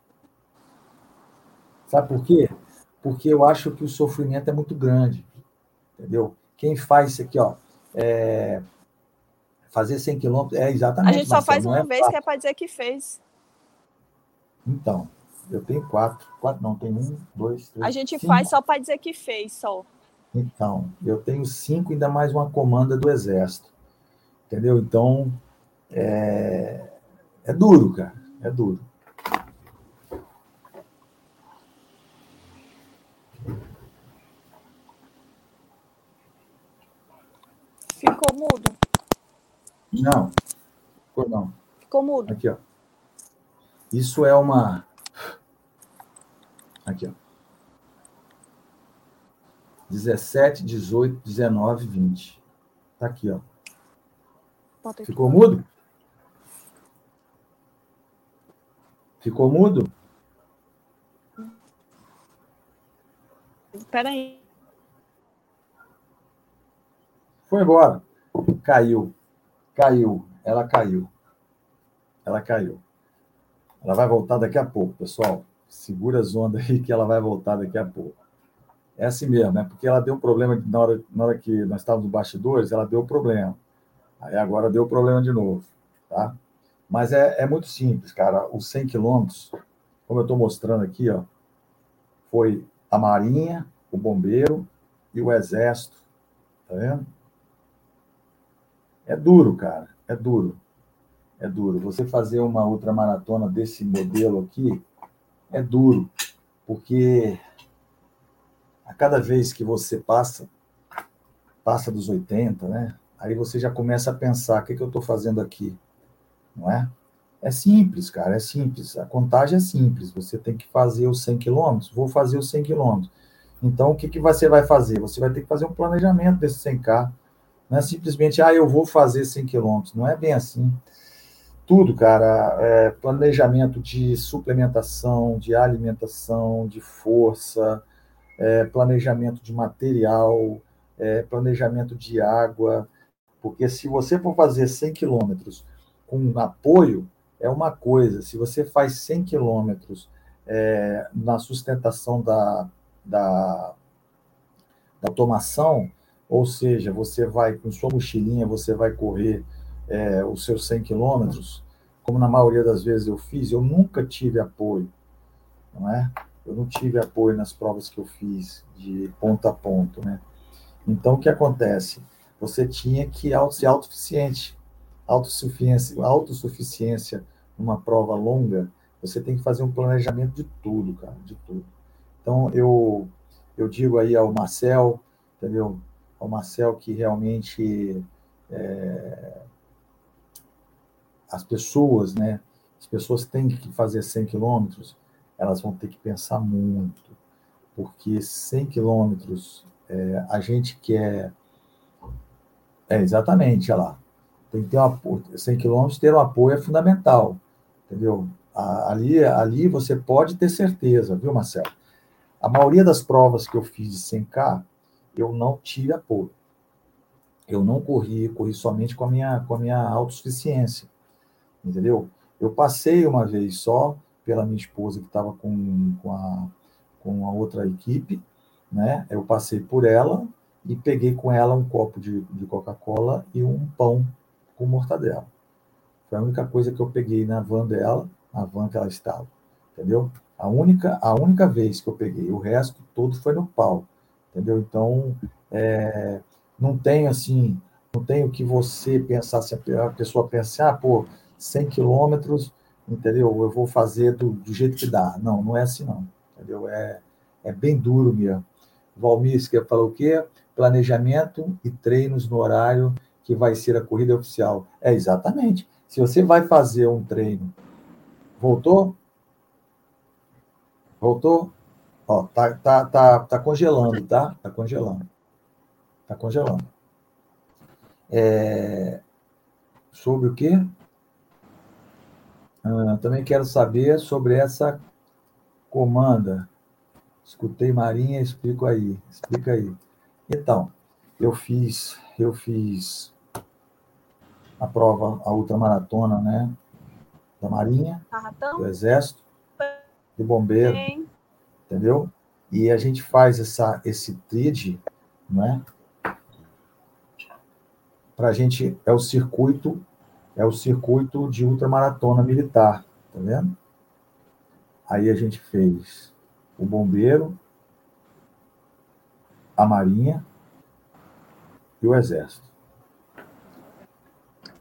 Sabe por quê? Porque eu acho que o sofrimento é muito grande. Entendeu? Quem faz isso aqui, ó, é, Fazer 100 quilômetros é exatamente. A gente só Marcelo, faz uma é vez fácil. que é para dizer que fez. Então, eu tenho quatro. Quatro não, tem um, dois, três. A gente cinco. faz só para dizer que fez, só. Então, eu tenho cinco, ainda mais uma comanda do Exército. Entendeu? Então, é, é duro, cara. É duro. Ficou mudo. Não, ficou não. Ficou Ficou mudo. Aqui, ó. Isso é uma. Aqui, ó. 17, 18, 19, 20. Tá aqui, ó. Ficou mudo? Ficou mudo? Espera aí. Foi embora. Caiu. Caiu. Ela caiu. Ela caiu. Ela vai voltar daqui a pouco, pessoal. Segura as ondas aí que ela vai voltar daqui a pouco. É assim mesmo, né? Porque ela deu um problema na hora, na hora que nós estávamos no bastidores, ela deu problema. Aí agora deu problema de novo, tá? Mas é, é muito simples, cara. Os 100 quilômetros, como eu estou mostrando aqui, ó, foi a Marinha, o Bombeiro e o Exército. Tá vendo? É duro, cara. É duro. É duro. Você fazer uma ultramaratona desse modelo aqui é duro, porque cada vez que você passa, passa dos 80, né? Aí você já começa a pensar: o que, que eu estou fazendo aqui? Não é? É simples, cara, é simples. A contagem é simples. Você tem que fazer os 100 quilômetros. Vou fazer os 100 quilômetros. Então, o que, que você vai fazer? Você vai ter que fazer um planejamento desse 100K. Não é simplesmente, ah, eu vou fazer 100 quilômetros. Não é bem assim. Tudo, cara. É planejamento de suplementação, de alimentação, de força, é, planejamento de material, é, planejamento de água, porque se você for fazer 100 quilômetros com apoio, é uma coisa. Se você faz 100 quilômetros é, na sustentação da, da, da, automação, ou seja, você vai com sua mochilinha, você vai correr é, os seus 100 quilômetros, como na maioria das vezes eu fiz, eu nunca tive apoio, não é? Eu não tive apoio nas provas que eu fiz de ponto a ponto, né? Então, o que acontece? Você tinha que ser autossuficiente. Autossuficiência, autossuficiência numa prova longa, você tem que fazer um planejamento de tudo, cara, de tudo. Então, eu, eu digo aí ao Marcel, entendeu? Ao Marcel que realmente é, as pessoas, né? As pessoas têm que fazer 100 quilômetros, elas vão ter que pensar muito, porque 100 quilômetros, é, a gente quer. É, exatamente, olha lá. Tem que ter um apoio. 100 quilômetros, ter um apoio é fundamental, entendeu? Ali, ali você pode ter certeza, viu, Marcelo? A maioria das provas que eu fiz de 100K, eu não tive apoio. Eu não corri, corri somente com a minha, com a minha autossuficiência, entendeu? Eu passei uma vez só, pela minha esposa que estava com, com, a, com a outra equipe, né? Eu passei por ela e peguei com ela um copo de, de Coca-Cola e um pão com mortadela. Foi a única coisa que eu peguei na van dela, na van que ela estava, entendeu? A única, a única vez que eu peguei, o resto todo foi no pau, entendeu? Então, é, não tem assim, não tem o que você pensar, se a pessoa pensar, ah, pô, 100 quilômetros, entendeu? Eu vou fazer do, do, jeito que dá. Não, não é assim não, entendeu? É, é bem duro mesmo. Valmir, você falar o quê? Planejamento e treinos no horário que vai ser a corrida oficial. É exatamente. Se você vai fazer um treino, voltou? Voltou? Ó, tá, tá, tá, tá congelando, tá? Tá congelando. Tá congelando. É... Sobre o quê? Ah, também quero saber sobre essa comanda. Escutei Marinha, explico aí, explica aí. Então, eu fiz, eu fiz a prova, a ultramaratona, né? Da Marinha, do Exército, do Bombeiro, entendeu? E a gente faz essa, esse TRID, né? Para a gente, é o circuito é o circuito de ultramaratona militar, tá vendo? Aí a gente fez o bombeiro, a marinha e o exército.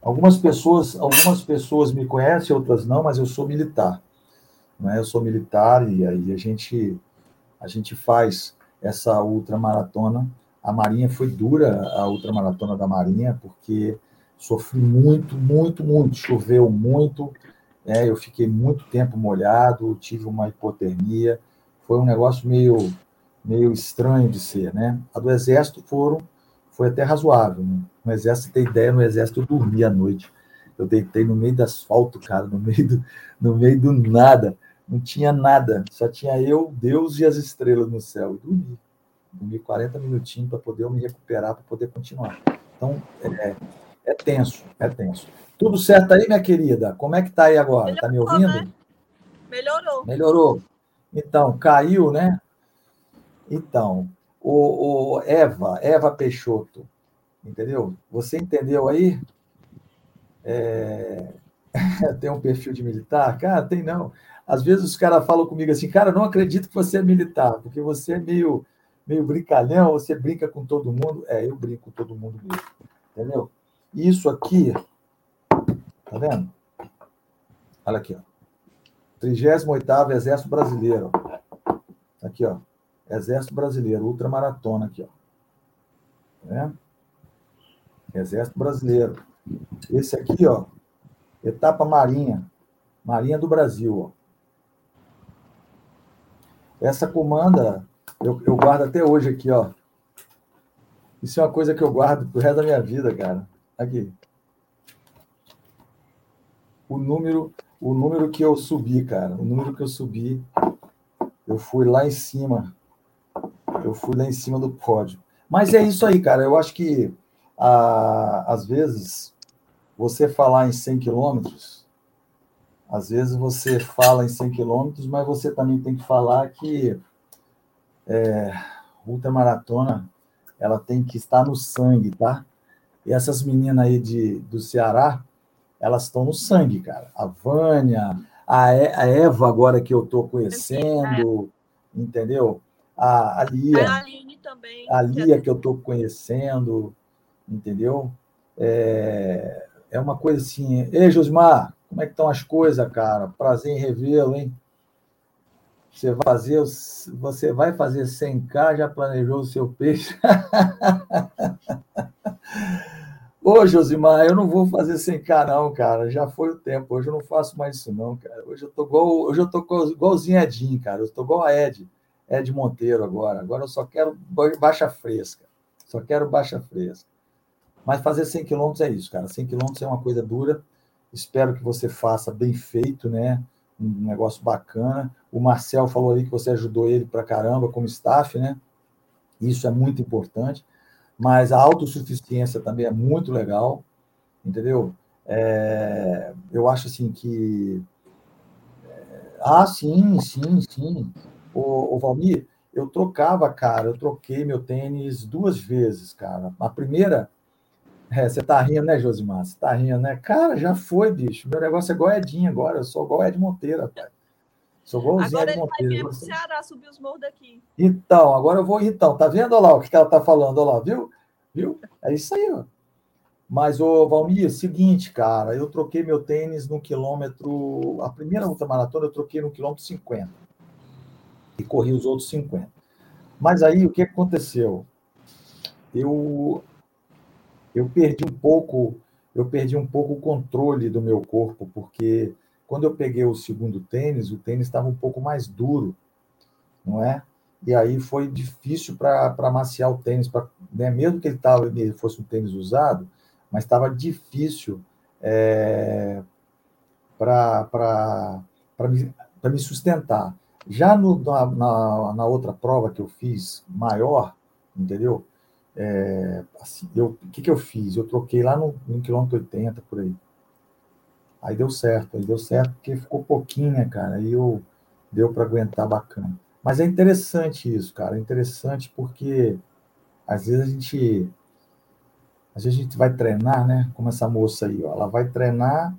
Algumas pessoas, algumas pessoas me conhecem, outras não, mas eu sou militar. Né? Eu sou militar e aí a gente a gente faz essa ultramaratona. A Marinha foi dura, a ultramaratona da Marinha, porque Sofri muito, muito, muito. Choveu muito, né? eu fiquei muito tempo molhado, tive uma hipotermia. Foi um negócio meio, meio estranho de ser, né? A do Exército foram, foi até razoável. Né? No Exército, tem ideia, no Exército eu dormi à noite. Eu deitei no meio do asfalto, cara, no meio do, no meio do nada. Não tinha nada, só tinha eu, Deus e as estrelas no céu. E dormi. Dormi 40 minutinhos para poder me recuperar, para poder continuar. Então, é, é tenso, é tenso. Tudo certo aí, minha querida? Como é que tá aí agora? Melhorou, tá me ouvindo? Né? Melhorou. Melhorou. Então, caiu, né? Então, o, o Eva, Eva Peixoto, entendeu? Você entendeu aí? É... tem um perfil de militar? Cara, tem não. Às vezes os caras falam comigo assim, cara, não acredito que você é militar, porque você é meio, meio brincalhão, você brinca com todo mundo. É, eu brinco com todo mundo mesmo, entendeu? Isso aqui, tá vendo? Olha aqui, ó. 38 Exército Brasileiro. Aqui, ó. Exército Brasileiro, ultramaratona aqui, ó. Tá vendo? Exército Brasileiro. Esse aqui, ó, etapa Marinha, Marinha do Brasil, ó. Essa comanda eu, eu guardo até hoje aqui, ó. Isso é uma coisa que eu guardo pro resto da minha vida, cara. Aqui. O número, o número que eu subi, cara. O número que eu subi, eu fui lá em cima. Eu fui lá em cima do pódio. Mas é isso aí, cara. Eu acho que ah, às vezes você falar em 100 quilômetros às vezes você fala em 100 quilômetros, mas você também tem que falar que é, ultramaratona ela tem que estar no sangue, tá? E essas meninas aí de, do Ceará, elas estão no sangue, cara. A Vânia, a, a Eva agora que eu tô conhecendo, entendeu? A, a Lia. A Aline também. A Lia que eu tô conhecendo, entendeu? É, é uma coisa assim. Ei, Josmar, como é que estão as coisas, cara? Prazer em revê-lo, hein? Você vai fazer, você vai fazer 100k, já planejou o seu peixe? Ô, Josimar, eu não vou fazer 100k não, cara. Já foi o tempo. Hoje eu não faço mais isso não, cara. Hoje eu tô igual, hoje eu tô igualzinho Edinho, cara. Eu tô igual a Ed, Ed Monteiro agora. Agora eu só quero baixa fresca. Só quero baixa fresca. Mas fazer 100 quilômetros é isso, cara. 100 quilômetros é uma coisa dura. Espero que você faça bem feito, né? Um negócio bacana. O Marcel falou aí que você ajudou ele para caramba como staff, né? Isso é muito importante. Mas a autossuficiência também é muito legal, entendeu? É, eu acho assim que. É, ah, sim, sim, sim. O, o Valmir, eu trocava, cara, eu troquei meu tênis duas vezes, cara. A primeira é, você tá rindo, né, Josimar? Você tá rindo, né? Cara, já foi, bicho. Meu negócio é igual Edinho agora. Eu sou igual Ed Monteiro, rapaz. Sou igualzinho agora Ed Monteiro. Agora ele vai pro Ceará subir os morros daqui. Então, agora eu vou então. Tá vendo, olha lá, o que ela tá falando? Olha lá, viu? Viu? É isso aí, ó. Mas, ô, Valmir, seguinte, cara, eu troquei meu tênis no quilômetro... A primeira ultramaratona eu troquei no quilômetro 50. E corri os outros 50. Mas aí, o que aconteceu? Eu eu perdi um pouco, eu perdi um pouco o controle do meu corpo, porque quando eu peguei o segundo tênis, o tênis estava um pouco mais duro, não é? E aí foi difícil para amaciar o tênis, pra, né? mesmo que ele, tava, ele fosse um tênis usado, mas estava difícil é, para me, me sustentar. Já no, na, na outra prova que eu fiz, maior, entendeu? É, assim, eu, o que, que eu fiz? Eu troquei lá no, no quilômetro 80, por aí. Aí deu certo, aí deu certo porque ficou pouquinho, né, cara? Aí eu, deu para aguentar bacana. Mas é interessante isso, cara. É interessante porque às vezes a gente. Às vezes a gente vai treinar, né? Como essa moça aí, ó. Ela vai treinar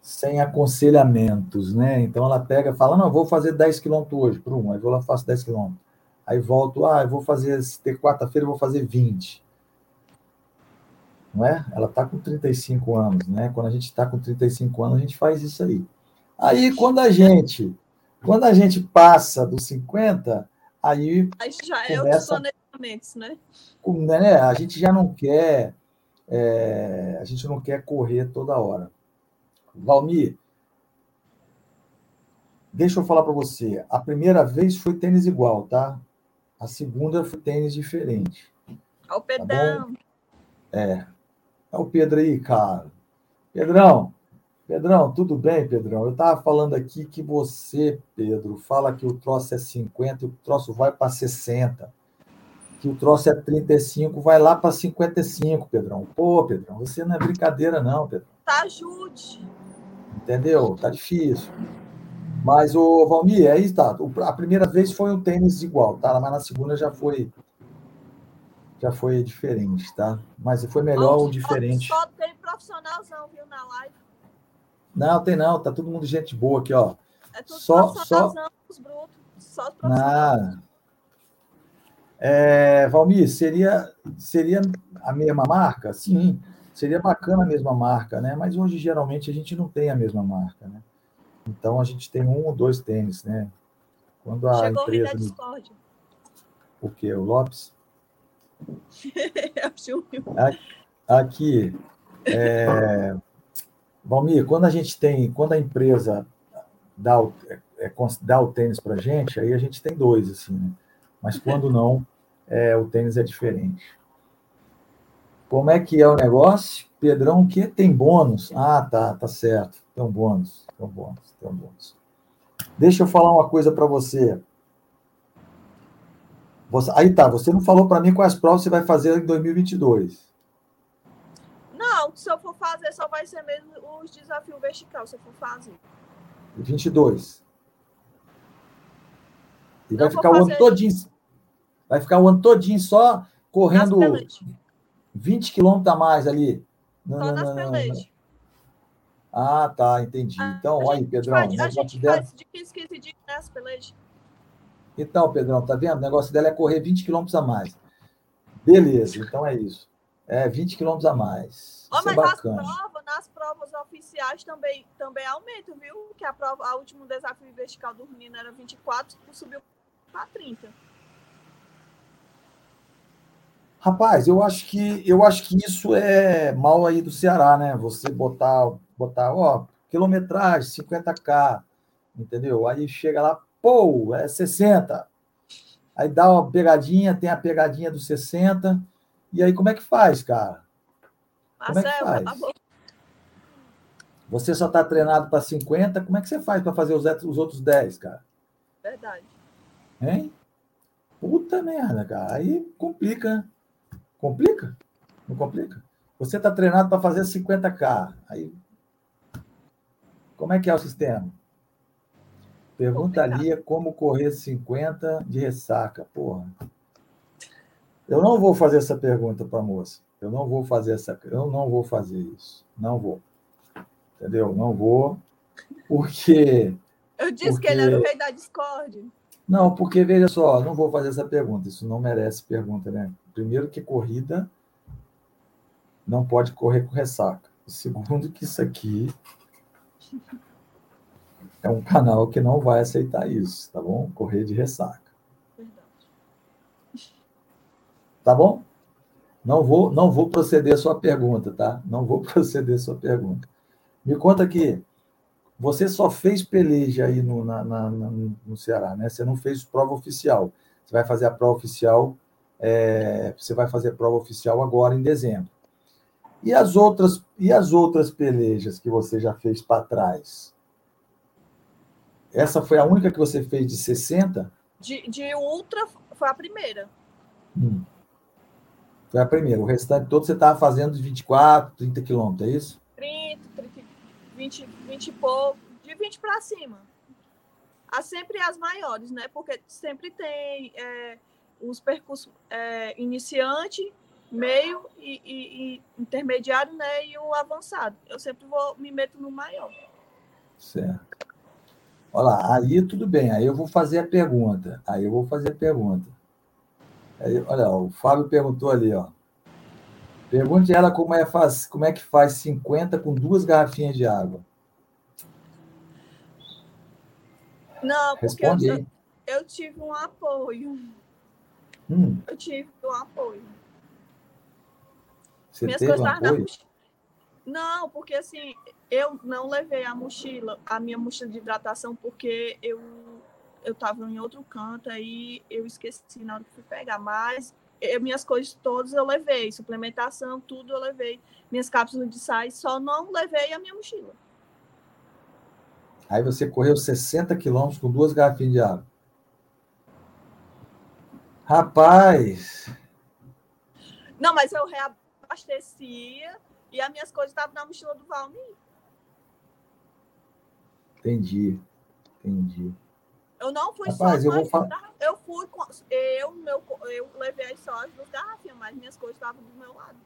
sem aconselhamentos, né? Então ela pega fala: Não, vou fazer 10 quilômetros hoje, por um. Aí vou lá faço 10 quilômetros aí volto, ah, eu vou fazer, ter quarta-feira eu vou fazer 20. Não é? Ela está com 35 anos, né? Quando a gente está com 35 anos, a gente faz isso aí. Aí, quando a gente, quando a gente passa dos 50, aí. Aí já é outros planejamentos, né? né? A gente já não quer, é, a gente não quer correr toda hora. Valmir, deixa eu falar para você. A primeira vez foi tênis igual, tá? A segunda foi tênis diferente. Olha o tá Pedrão. Tá é. É o Pedro aí, cara. Pedrão, Pedrão, tudo bem, Pedrão? Eu estava falando aqui que você, Pedro, fala que o troço é 50 e o troço vai para 60. Que o troço é 35, vai lá para 55, Pedrão. Pô, Pedrão, você não é brincadeira, não, Pedrão. Tá, ajude. Entendeu? Tá difícil. Mas, o Valmir, aí está. A primeira vez foi um tênis igual, tá? Mas na segunda já foi já foi diferente, tá? Mas foi melhor ou diferente. Só tem profissionalzão, viu, na live. Não, tem não, tá todo mundo gente boa aqui, ó. É tudo só, só... os brutos, só os profissionais. É, Valmir, seria, seria a mesma marca? Sim, seria bacana a mesma marca, né? Mas hoje, geralmente, a gente não tem a mesma marca, né? Então, a gente tem um ou dois tênis, né? Quando a Chegou empresa... o Discord. O quê? O Lopes? É aqui, é, Valmir, quando a gente tem, quando a empresa dá o, é, é dá o tênis para a gente, aí a gente tem dois, assim, né? Mas quando não, é, o tênis é diferente. Como é que é o negócio? Pedrão, que tem bônus? Ah, tá, tá certo. Tem um bônus, tem um bônus, tem um bônus. Deixa eu falar uma coisa para você. você. Aí tá, você não falou para mim quais provas você vai fazer em 2022. Não, se eu for fazer, só vai ser mesmo os desafios vertical, se eu for fazer. 22. E vai ficar o ano todinho. Vai ficar o ano todinho só correndo 20 quilômetros a mais ali. Não, só nas pelejas. Ah, tá, entendi. Então, olha aí, Pedrão. Faz, a gente dela... faz de 15, 15 dias nas pelejas. Então, Pedrão, tá vendo? O negócio dela é correr 20 quilômetros a mais. Beleza, então é isso. É, 20 quilômetros a mais. Oh, mas é nas provas, nas provas oficiais também, também aumenta, viu? Que a prova, a último desafio vertical do menino era 24, subiu para 30. Rapaz, eu acho que eu acho que isso é mal aí do Ceará, né? Você botar, botar, ó, quilometragem, 50k, entendeu? Aí chega lá, pô, é 60. Aí dá uma pegadinha, tem a pegadinha dos 60 e aí, como é que faz, cara? Como é que faz? Você só está treinado para 50, como é que você faz para fazer os, os outros 10, cara? Verdade. Hein? Puta merda, cara. Aí complica. Complica? Não complica? Você está treinado para fazer 50K. Aí. Como é que é o sistema? Pergunta ali como correr 50 de ressaca. Porra. Eu não vou fazer essa pergunta para a moça. Eu não vou fazer essa. Eu não vou fazer isso. Não vou. Entendeu? Não vou. Porque. Eu disse porque... que ele era o rei da Discord. Não, porque veja só, não vou fazer essa pergunta. Isso não merece pergunta, né? Primeiro que corrida não pode correr com ressaca. Segundo que isso aqui é um canal que não vai aceitar isso, tá bom? Correr de ressaca. Tá bom? Não vou, não vou proceder a sua pergunta, tá? Não vou proceder a sua pergunta. Me conta aqui, você só fez peleja aí no, na, na, no Ceará, né? Você não fez prova oficial. Você vai fazer a prova oficial, é, você vai fazer a prova oficial agora em dezembro. E as outras, e as outras pelejas que você já fez para trás? Essa foi a única que você fez de 60? De, de ultra foi a primeira. Hum. Foi a primeira. O restante todo você estava fazendo de 24, 30 quilômetros, é isso? 30, 30 20, 20 e pouco, de 20 para cima. Há sempre as maiores, né? Porque sempre tem é, os percursos é, iniciante, meio e, e, e, intermediário, né? E o avançado. Eu sempre vou me meto no maior. Certo. Olha lá, aí tudo bem. Aí eu vou fazer a pergunta. Aí eu vou fazer a pergunta. Aí, olha, o Fábio perguntou ali, ó. Pergunte ela como é, faz, como é que faz 50 com duas garrafinhas de água. Não, porque eu, eu, tive um apoio. Hum. Eu tive um apoio. Você Minhas coisas um apoio? Não, porque assim, eu não levei a mochila, a minha mochila de hidratação, porque eu eu estava em outro canto, aí eu esqueci na hora que fui pegar, mas eu, minhas coisas todas eu levei, suplementação, tudo eu levei, minhas cápsulas de sais, só não levei a minha mochila. Aí você correu 60 quilômetros com duas garrafinhas de água. Rapaz! Não, mas eu reabastecia e as minhas coisas estavam na mochila do Valmir. Entendi, entendi. Eu não fui Rapaz, só eu, vou falar... eu fui com eu, meu, eu levei só as duas garrafinhas, mas minhas coisas estavam do meu lado.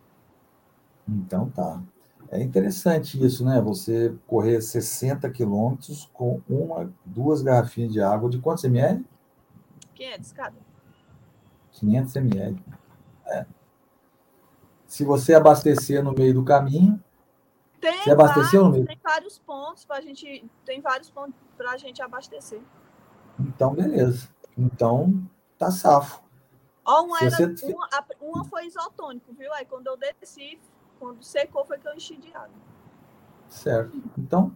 Então tá. É interessante isso, né? Você correr 60 quilômetros com uma, duas garrafinhas de água de quantos ml? 500 cada. 500 ml. É. Se você abastecer no meio do caminho, tem você abasteceu vários, no meio? Tem vários pontos para a gente, tem vários pontos para a gente abastecer. Então, beleza. Então, tá safo. Ó, uma, era, você... uma, uma foi isotônico, viu? Aí quando eu desci, quando secou, foi que eu enchi de água. Certo. Então,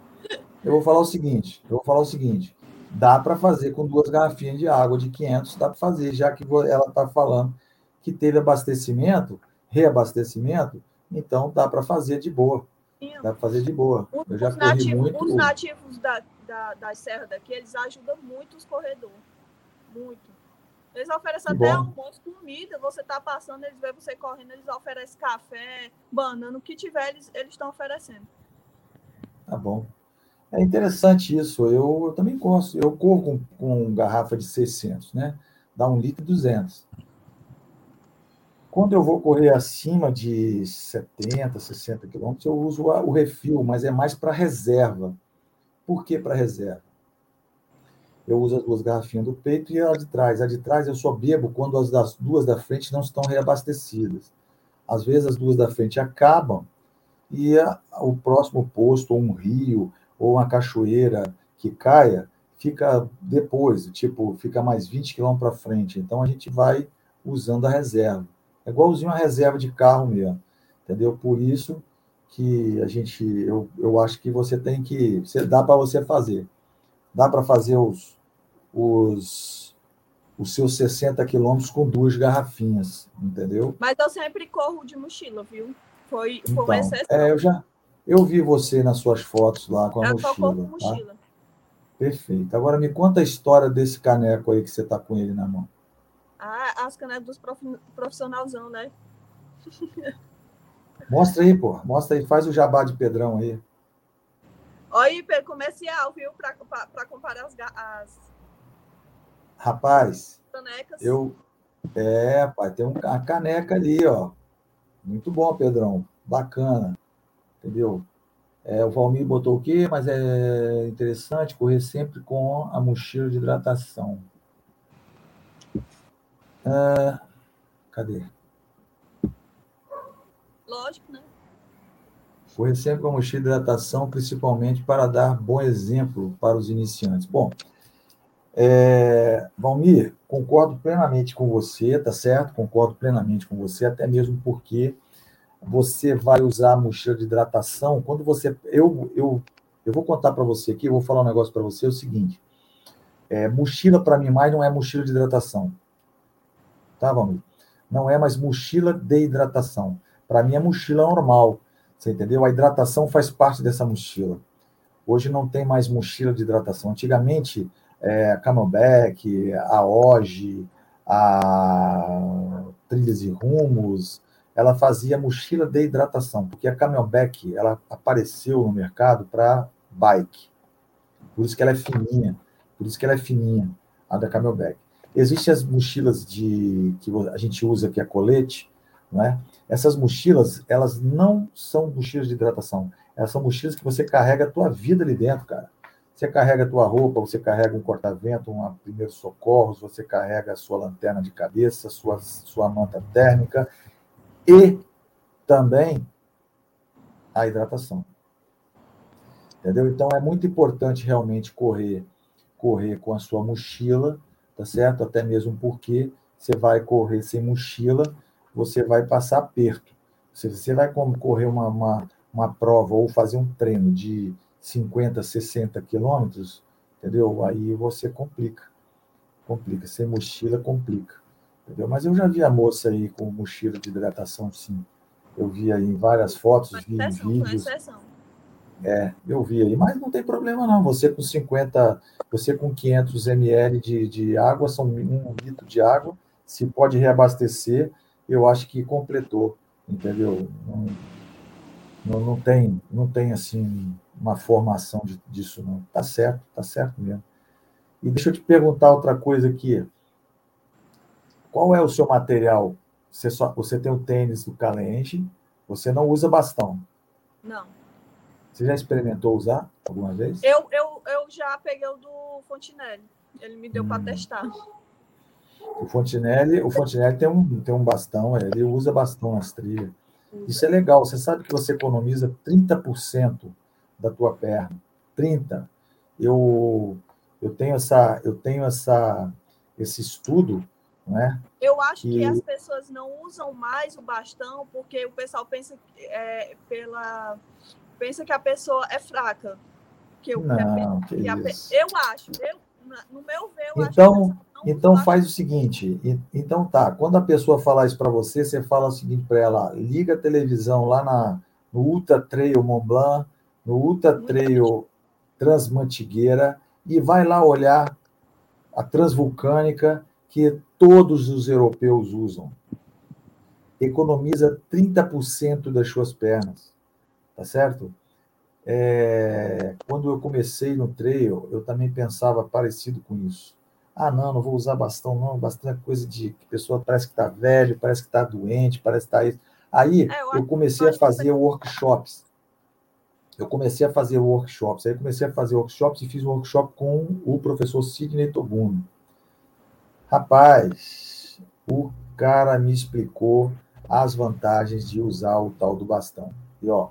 eu vou falar o seguinte: eu vou falar o seguinte. Dá para fazer com duas garrafinhas de água de 500, dá para fazer, já que ela está falando que teve abastecimento, reabastecimento, então dá para fazer de boa. Dá para fazer de boa. Eu já os, nativos, muito... os nativos da, da, da serra daqui, eles ajudam muito os corredores. Muito. Eles oferecem que até bom. almoço, comida. Você tá passando, eles veem você correndo, eles oferecem café, banana, o que tiver, eles estão oferecendo. Tá bom. É interessante isso. Eu, eu também gosto. Eu corro com, com garrafa de 600, né? Dá um litro e 200. Quando eu vou correr acima de 70, 60 quilômetros, eu uso o refil, mas é mais para reserva. Por que para reserva? Eu uso as duas garrafinhas do peito e a de trás. A de trás eu só bebo quando as das duas da frente não estão reabastecidas. Às vezes as duas da frente acabam e a, o próximo posto, ou um rio, ou uma cachoeira que caia, fica depois, tipo, fica mais 20 quilômetros para frente. Então a gente vai usando a reserva. É igualzinho a reserva de carro mesmo, entendeu? Por isso que a gente, eu, eu acho que você tem que, você, dá para você fazer. Dá para fazer os, os, os seus 60 quilômetros com duas garrafinhas, entendeu? Mas eu sempre corro de mochila, viu? Foi, foi então, exceção. É, eu já, eu vi você nas suas fotos lá com a eu mochila. Eu com tá? mochila. Perfeito. Agora me conta a história desse caneco aí que você está com ele na mão. Ah, as canecas dos prof... profissionalzão, né? Mostra aí, pô. Mostra aí, faz o jabá de Pedrão aí. Olha, comercial, viu? Para comparar as, as. Rapaz, canecas. eu. É, pai, tem uma caneca ali, ó. Muito bom, Pedrão. Bacana. Entendeu? É, o Valmir botou o quê? Mas é interessante correr sempre com a mochila de hidratação. Ah, cadê? Lógico, né? Correr sempre com a mochila de hidratação, principalmente para dar bom exemplo para os iniciantes. Bom, é, Valmir, concordo plenamente com você, tá certo? Concordo plenamente com você, até mesmo porque você vai usar a mochila de hidratação. Quando você. Eu, eu, eu vou contar para você aqui, eu vou falar um negócio para você: é o seguinte. É, mochila, para mim, mais não é mochila de hidratação tá, Valmir? Não é mais mochila de hidratação. Para mim é mochila normal, você entendeu? A hidratação faz parte dessa mochila. Hoje não tem mais mochila de hidratação. Antigamente, é, a Camelback, a Oge, a Trilhas e Rumos, ela fazia mochila de hidratação, porque a Camelback ela apareceu no mercado para bike. Por isso que ela é fininha, por isso que ela é fininha, a da Camelback. Existem as mochilas de que a gente usa que é colete, não é? Essas mochilas, elas não são mochilas de hidratação. Elas são mochilas que você carrega a tua vida ali dentro, cara. Você carrega a tua roupa, você carrega um corta-vento, um primeiro socorros, você carrega a sua lanterna de cabeça, sua, sua manta térmica e também a hidratação. Entendeu? Então é muito importante realmente correr correr com a sua mochila tá certo? Até mesmo porque você vai correr sem mochila, você vai passar aperto. Se você vai correr uma, uma, uma prova ou fazer um treino de 50, 60 quilômetros, entendeu? Aí você complica. Complica. Sem mochila, complica. Entendeu? Mas eu já vi a moça aí com mochila de hidratação, sim. Eu vi aí em várias fotos, vi em vídeos. É, eu vi aí, mas não tem problema não. Você com 50, você com 500 ml de, de água, são um litro de água, se pode reabastecer, eu acho que completou, entendeu? Não, não, não tem, não tem assim uma formação de, disso não. Tá certo, tá certo mesmo. E deixa eu te perguntar outra coisa aqui. Qual é o seu material? Você, só, você tem o tênis do Calenge, você não usa bastão. Não. Você já experimentou usar alguma vez? Eu, eu, eu já peguei o do Fontinelli. Ele me deu hum. para testar. O Fontinelli, o Fontinelli tem um, tem um bastão, ele usa bastão nas trilhas. Isso é legal. Você sabe que você economiza 30% da tua perna. 30. Eu eu tenho essa eu tenho essa esse estudo né? Eu acho que... que as pessoas não usam mais o bastão porque o pessoal pensa é, pela pensa que a pessoa é fraca. Que eu, não, que, que a, eu acho, eu, no meu ver, eu então, então faz o seguinte, então tá, quando a pessoa falar isso para você, você fala o seguinte para ela, liga a televisão lá na, no Ultra Trail Mont Blanc, no Ultra Trail Transmantigueira e vai lá olhar a Transvulcânica que todos os europeus usam. Economiza 30% das suas pernas, tá certo? É, quando eu comecei no trail, eu também pensava parecido com isso. Ah, não, não vou usar bastão, não. Bastão é coisa de que pessoa parece que está velho, parece que está doente, parece que está isso. Aí é, eu, eu comecei a fazer workshops. Eu comecei a fazer workshops. Aí comecei a fazer workshops e fiz um workshop com o professor Sidney Togumi. Rapaz, o cara me explicou as vantagens de usar o tal do bastão. E ó,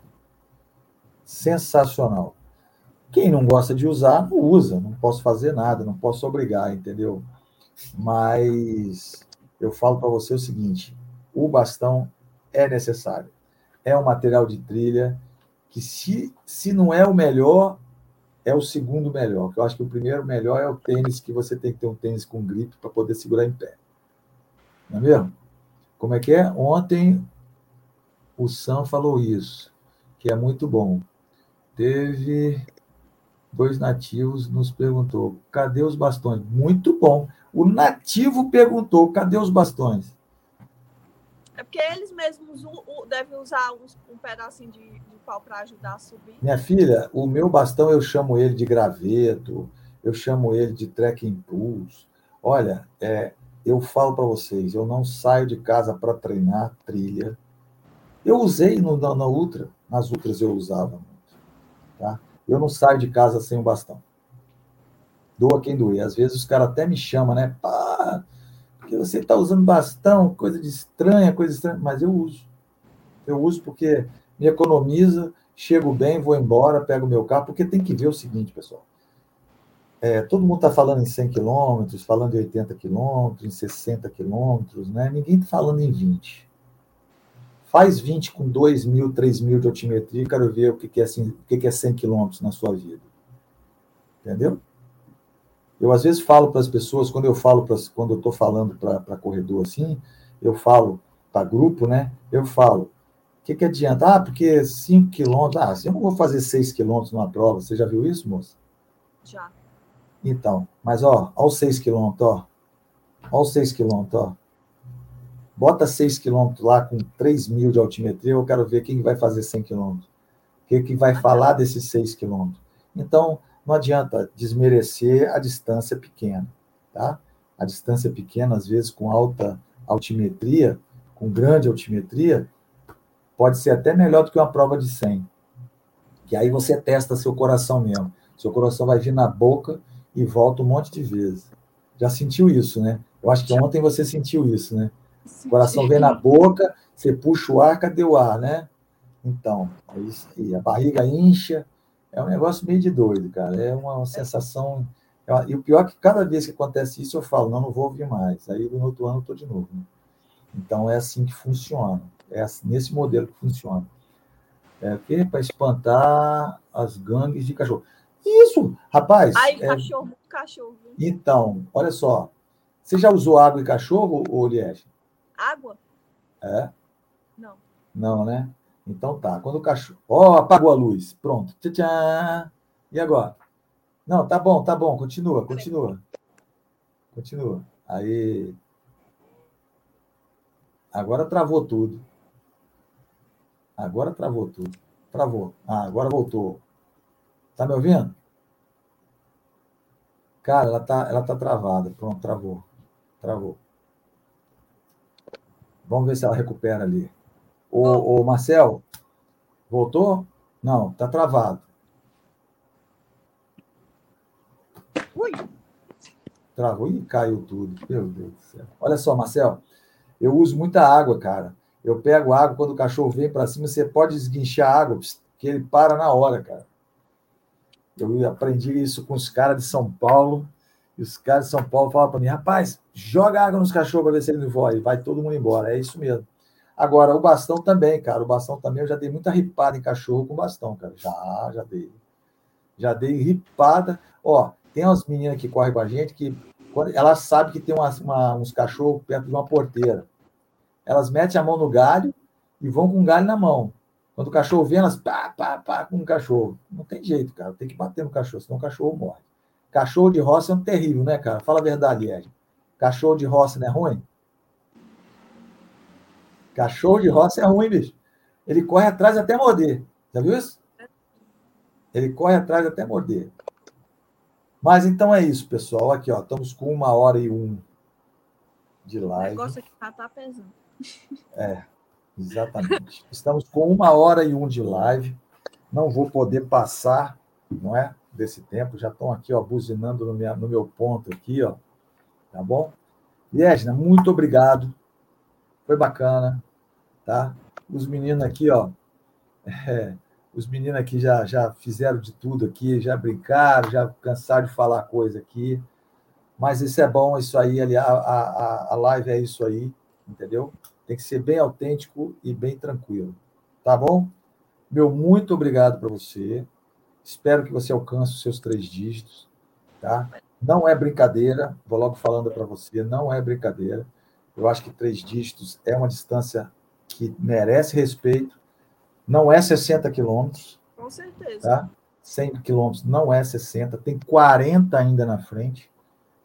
sensacional. Quem não gosta de usar, não usa, não posso fazer nada, não posso obrigar, entendeu? Mas eu falo para você o seguinte: o bastão é necessário. É um material de trilha que, se, se não é o melhor, é o segundo melhor. Eu acho que o primeiro melhor é o tênis, que você tem que ter um tênis com grip para poder segurar em pé. Não é mesmo? Como é que é? Ontem o Sam falou isso, que é muito bom. Teve dois nativos nos perguntou: "Cadê os bastões?". Muito bom. O nativo perguntou: "Cadê os bastões?". É porque eles mesmos devem usar um, pedacinho de, de pau para ajudar a subir. Minha filha, o meu bastão eu chamo ele de graveto, eu chamo ele de trekking impulse. Olha, é, eu falo para vocês, eu não saio de casa para treinar trilha. Eu usei no, na, na Ultra, nas Ultras eu usava. Tá? Eu não saio de casa sem um bastão. Doa quem doer. Às vezes os caras até me chamam, né? Pá, porque você está usando bastão, coisa de estranha, coisa estranha, mas eu uso. Eu uso porque me economiza, chego bem, vou embora, pego meu carro, porque tem que ver o seguinte, pessoal. É, todo mundo está falando em 100 quilômetros, falando em 80 quilômetros, em 60 quilômetros, né? Ninguém está falando em 20. Faz 20 com 2 mil, 3 mil de altimetria, quero ver o que é, assim, o que é 100 quilômetros na sua vida. Entendeu? Eu às vezes falo para as pessoas, quando eu falo pra, quando eu estou falando para corredor assim, eu falo para grupo, né? Eu falo, o que, que adianta? Ah, porque 5 quilômetros, ah, eu não vou fazer 6 quilômetros numa prova. Você já viu isso, moça? Já. Então, mas ó, ó os 6 quilômetros, ó. Ó os 6 quilômetros, ó. Bota 6 quilômetros lá com 3 mil de altimetria, eu quero ver quem vai fazer 100 quilômetros. O que, vai falar desses 6 quilômetros. Então, não adianta desmerecer a distância pequena, tá? A distância pequena, às vezes, com alta altimetria, com grande altimetria, pode ser até melhor do que uma prova de 100. Que aí você testa seu coração mesmo. Seu coração vai vir na boca e volta um monte de vezes. Já sentiu isso, né? Eu acho que ontem você sentiu isso, né? O coração vem na boca, você puxa o ar, cadê o ar, né? Então, é isso aí. A barriga incha, é um negócio meio de doido, cara. É uma sensação. E o pior é que cada vez que acontece isso, eu falo, não, não vou ouvir mais. Aí no outro ano eu estou de novo. Né? Então é assim que funciona. É assim, nesse modelo que funciona. É o quê? Para espantar as gangues de cachorro. Isso, rapaz. Aí, é... cachorro, cachorro. Então, olha só. Você já usou água e cachorro, ô Liege? Água? É? Não. Não, né? Então tá. Quando o cachorro. Ó, oh, apagou a luz. Pronto. Tchau. E agora? Não, tá bom, tá bom. Continua, continua. Continua. Aí. Agora travou tudo. Agora travou tudo. Travou. Ah, agora voltou. Tá me ouvindo? Cara, ela tá, ela tá travada. Pronto, travou. Travou. Vamos ver se ela recupera ali. O, o Marcel, voltou? Não, tá travado. Ui. Travou e caiu tudo. Meu Deus do céu. Olha só, Marcel, eu uso muita água, cara. Eu pego água, quando o cachorro vem para cima, você pode esguinchar a água, que ele para na hora, cara. Eu aprendi isso com os caras de São Paulo. E os caras de São Paulo falam para mim: rapaz, joga água nos cachorros para ver se ele não vai. Vai todo mundo embora. É isso mesmo. Agora, o bastão também, cara. O bastão também, eu já dei muita ripada em cachorro com bastão, cara. Já, já dei. Já dei ripada. Ó, tem umas meninas que correm com a gente que elas sabem que tem uma, uma, uns cachorros perto de uma porteira. Elas metem a mão no galho e vão com o galho na mão. Quando o cachorro vem, elas pá, pá, pá com o cachorro. Não tem jeito, cara. Tem que bater no cachorro, senão o cachorro morre. Cachorro de roça é um terrível, né, cara? Fala a verdade, Ed. Cachorro de roça não é ruim? Cachorro de roça é ruim, bicho. Ele corre atrás até morder. Já viu isso? Ele corre atrás até morder. Mas então é isso, pessoal. Aqui, ó, estamos com uma hora e um de live. O negócio aqui tá, tá pesando. É, exatamente. Estamos com uma hora e um de live. Não vou poder passar, não é? Desse tempo. Já estão aqui, ó, buzinando no, minha, no meu ponto aqui, ó. Tá bom? Liesna, muito obrigado. Foi bacana, tá? Os meninos aqui, ó. É, os meninos aqui já, já fizeram de tudo aqui, já brincaram, já cansaram de falar coisa aqui. Mas isso é bom, isso aí, a, a, a live é isso aí, entendeu? Tem que ser bem autêntico e bem tranquilo. Tá bom? Meu muito obrigado para você. Espero que você alcance os seus três dígitos, tá? Não é brincadeira, vou logo falando para você, não é brincadeira. Eu acho que três dígitos é uma distância que merece respeito. Não é 60 quilômetros. Com certeza. Tá? 100 quilômetros não é 60, tem 40 ainda na frente.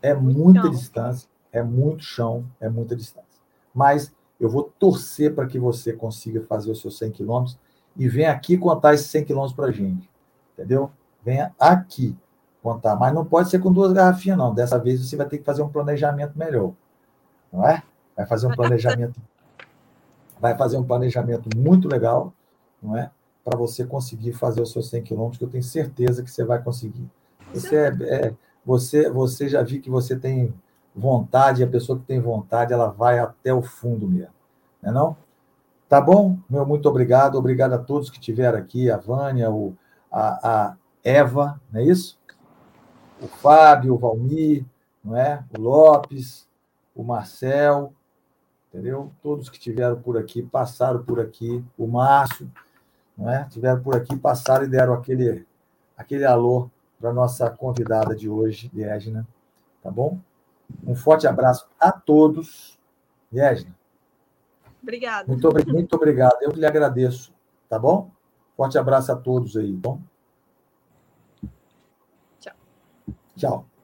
É muita distância, é muito chão, é muita distância. Mas eu vou torcer para que você consiga fazer os seus 100 quilômetros e venha aqui contar esses 100 quilômetros para a gente. Entendeu? Venha aqui contar. Mas não pode ser com duas garrafinhas, não. Dessa vez você vai ter que fazer um planejamento melhor. Não é? Vai fazer um planejamento. vai fazer um planejamento muito legal, não é? Para você conseguir fazer os seus 100 quilômetros, que eu tenho certeza que você vai conseguir. Você é, é você, você já vi que você tem vontade, e a pessoa que tem vontade, ela vai até o fundo mesmo. Não é não? Tá bom? Meu muito obrigado. Obrigado a todos que estiveram aqui, a Vânia, o, a, a Eva, não é isso? O Fábio, o Valmir, não é? O Lopes, o Marcel, entendeu? Todos que estiveram por aqui, passaram por aqui, o Márcio, não é? Estiveram por aqui, passaram e deram aquele, aquele alô para nossa convidada de hoje, Liegna. Tá bom? Um forte abraço a todos. Liegna. Obrigada. Muito, muito obrigado. Eu que lhe agradeço. Tá bom? Forte abraço a todos aí, bom? Tchau. Tchau.